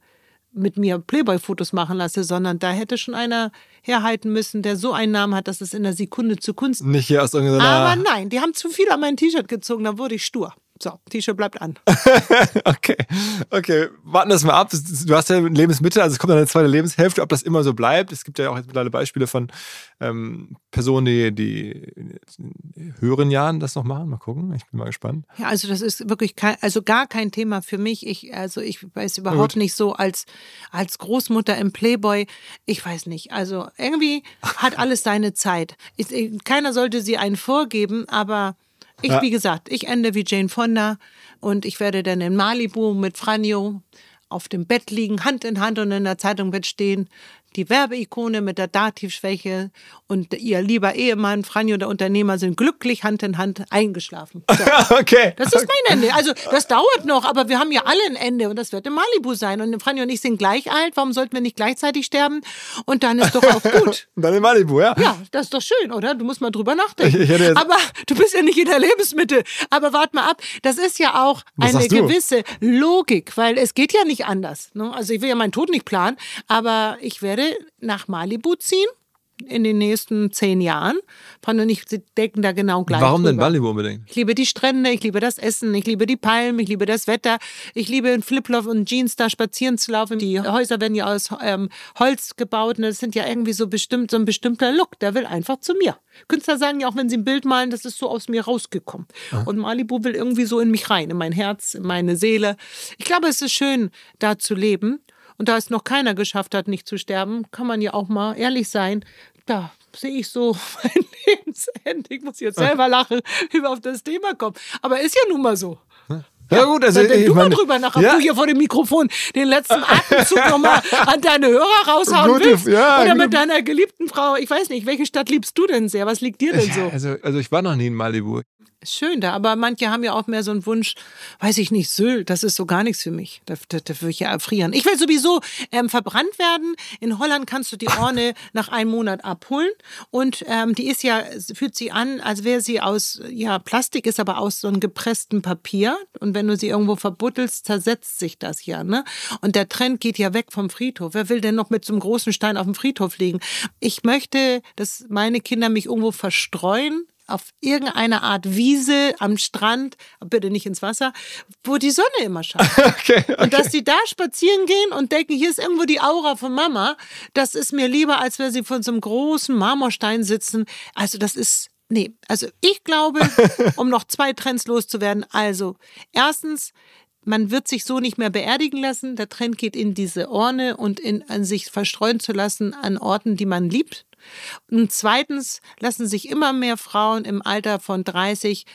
mit mir Playboy-Fotos machen lasse, sondern da hätte schon einer herhalten müssen, der so einen Namen hat, dass es in der Sekunde zu Kunst Nicht hier aus irgendeiner. aber nein, die haben zu viel an mein T-Shirt gezogen, da wurde ich stur. So, T-Shirt bleibt an. okay, okay, warten wir das mal ab. Du hast ja Lebensmittel, also es kommt eine zweite Lebenshälfte, ob das immer so bleibt. Es gibt ja auch jetzt mittlerweile Beispiele von ähm, Personen, die, die in höheren Jahren das noch machen. Mal gucken, ich bin mal gespannt. Ja, also das ist wirklich kein, also gar kein Thema für mich. Ich, also ich weiß überhaupt nicht so als, als Großmutter im Playboy. Ich weiß nicht. Also irgendwie hat alles seine Zeit. Ich, keiner sollte sie einen vorgeben, aber ich, ja. wie gesagt, ich ende wie Jane Fonda und ich werde dann in Malibu mit Franjo auf dem Bett liegen, Hand in Hand und in der Zeitung wird stehen, die Werbeikone mit der Dativschwäche und ihr lieber Ehemann, Franjo, der Unternehmer, sind glücklich Hand in Hand eingeschlafen. So. okay. Das ist mein Ende. Also das dauert noch, aber wir haben ja alle ein Ende und das wird in Malibu sein. Und Franjo und ich sind gleich alt. Warum sollten wir nicht gleichzeitig sterben? Und dann ist doch auch gut. dann in Malibu, ja. Ja, das ist doch schön, oder? Du musst mal drüber nachdenken. aber du bist ja nicht in der Lebensmittel. Aber wart mal ab. Das ist ja auch Was eine gewisse Logik, weil es geht ja nicht anders. Ne? Also ich will ja meinen Tod nicht planen, aber ich werde werde nach Malibu ziehen in den nächsten zehn Jahren. Pan und ich decken da genau gleich. Warum drüber. denn Malibu unbedingt? Ich liebe die Strände, ich liebe das Essen, ich liebe die Palmen, ich liebe das Wetter. Ich liebe in Flipflop und Jeans da spazieren zu laufen. Die Häuser werden ja aus ähm, Holz gebaut und das sind ja irgendwie so bestimmt so ein bestimmter Look. Der will einfach zu mir. Künstler sagen ja auch, wenn sie ein Bild malen, das ist so aus mir rausgekommen. Ah. Und Malibu will irgendwie so in mich rein, in mein Herz, in meine Seele. Ich glaube, es ist schön, da zu leben. Und da es noch keiner geschafft hat, nicht zu sterben, kann man ja auch mal ehrlich sein. Da sehe ich so mein Lebensende. Ich muss jetzt selber lachen, wie wir auf das Thema kommen. Aber ist ja nun mal so. Ja, gut, also denk du mal drüber nach, ob ja. du hier vor dem Mikrofon den letzten Atemzug nochmal an deine Hörer raushauen Gute, willst. Ja, Oder mit deiner geliebten Frau. Ich weiß nicht, welche Stadt liebst du denn sehr? Was liegt dir denn so? Also, also ich war noch nie in Malibu schön da, aber manche haben ja auch mehr so einen Wunsch, weiß ich nicht, Sylt, das ist so gar nichts für mich. Da, da, da würde ich ja erfrieren. Ich will sowieso ähm, verbrannt werden. In Holland kannst du die Orne nach einem Monat abholen und ähm, die ist ja, fühlt sie an, als wäre sie aus, ja, Plastik ist aber aus so einem gepresstem Papier und wenn du sie irgendwo verbuttelst, zersetzt sich das ja, ne? Und der Trend geht ja weg vom Friedhof. Wer will denn noch mit so einem großen Stein auf dem Friedhof liegen? Ich möchte, dass meine Kinder mich irgendwo verstreuen, auf irgendeine Art Wiese am Strand, bitte nicht ins Wasser, wo die Sonne immer scheint. okay, okay. Und dass sie da spazieren gehen und denken, hier ist irgendwo die Aura von Mama, das ist mir lieber, als wenn sie von so einem großen Marmorstein sitzen. Also das ist Nee, also ich glaube, um noch zwei Trends loszuwerden. Also, erstens, man wird sich so nicht mehr beerdigen lassen. Der Trend geht in diese Orne und in, an sich verstreuen zu lassen an Orten, die man liebt. Und zweitens lassen sich immer mehr Frauen im Alter von 30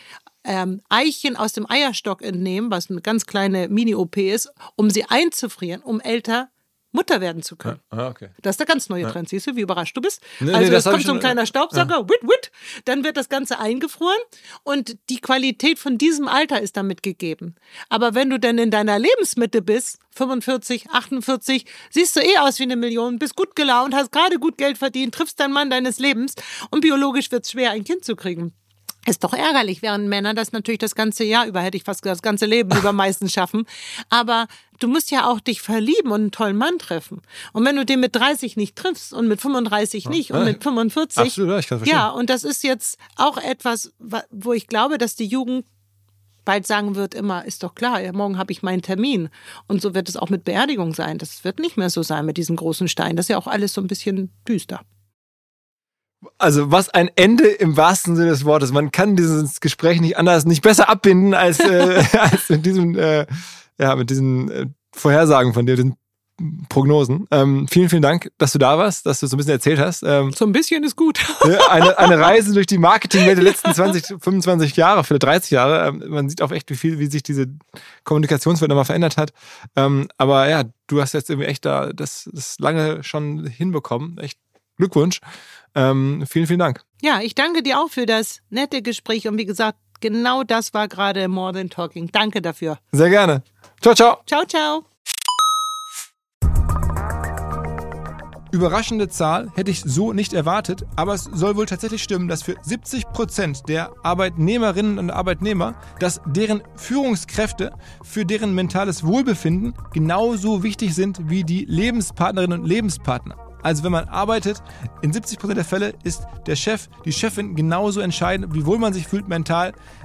ähm, Eichen aus dem Eierstock entnehmen, was eine ganz kleine Mini-OP ist, um sie einzufrieren, um älter Mutter werden zu können. Ah, okay. Das ist der ganz neue Trend, siehst du, wie überrascht du bist. Nee, also nee, es kommt so ein kleiner Staubsauger, ja. wit, wit, dann wird das Ganze eingefroren und die Qualität von diesem Alter ist damit gegeben. Aber wenn du dann in deiner Lebensmitte bist, 45, 48, siehst du eh aus wie eine Million, bist gut gelaunt, hast gerade gut Geld verdient, triffst deinen Mann deines Lebens und biologisch wird es schwer, ein Kind zu kriegen. Ist doch ärgerlich, während Männer das natürlich das ganze Jahr über, hätte ich fast gesagt, das ganze Leben über meistens schaffen. Aber du musst ja auch dich verlieben und einen tollen Mann treffen. Und wenn du den mit 30 nicht triffst und mit 35 nicht und mit 45. Absolut, ich kann verstehen. Ja, und das ist jetzt auch etwas, wo ich glaube, dass die Jugend bald sagen wird immer, ist doch klar, ja, morgen habe ich meinen Termin. Und so wird es auch mit Beerdigung sein. Das wird nicht mehr so sein mit diesem großen Stein. Das ist ja auch alles so ein bisschen düster also was ein Ende im wahrsten Sinne des Wortes. Man kann dieses Gespräch nicht anders, nicht besser abbinden als, äh, als mit diesem, äh, ja, mit diesen äh, Vorhersagen von dir, den Prognosen. Ähm, vielen, vielen Dank, dass du da warst, dass du so ein bisschen erzählt hast. Ähm, so ein bisschen ist gut. eine, eine Reise durch die Marketingwelt der letzten 20, 25 Jahre, vielleicht 30 Jahre. Ähm, man sieht auch echt, wie viel, wie sich diese Kommunikationswelt nochmal verändert hat. Ähm, aber ja, du hast jetzt irgendwie echt da das, das lange schon hinbekommen. Echt Glückwunsch. Ähm, vielen, vielen Dank. Ja, ich danke dir auch für das nette Gespräch und wie gesagt, genau das war gerade More Than Talking. Danke dafür. Sehr gerne. Ciao, ciao. Ciao, ciao. Überraschende Zahl hätte ich so nicht erwartet, aber es soll wohl tatsächlich stimmen, dass für 70 Prozent der Arbeitnehmerinnen und Arbeitnehmer, dass deren Führungskräfte für deren mentales Wohlbefinden genauso wichtig sind wie die Lebenspartnerinnen und Lebenspartner. Also wenn man arbeitet, in 70% der Fälle ist der Chef, die Chefin genauso entscheidend, wie wohl man sich fühlt mental,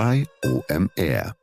bei OMR.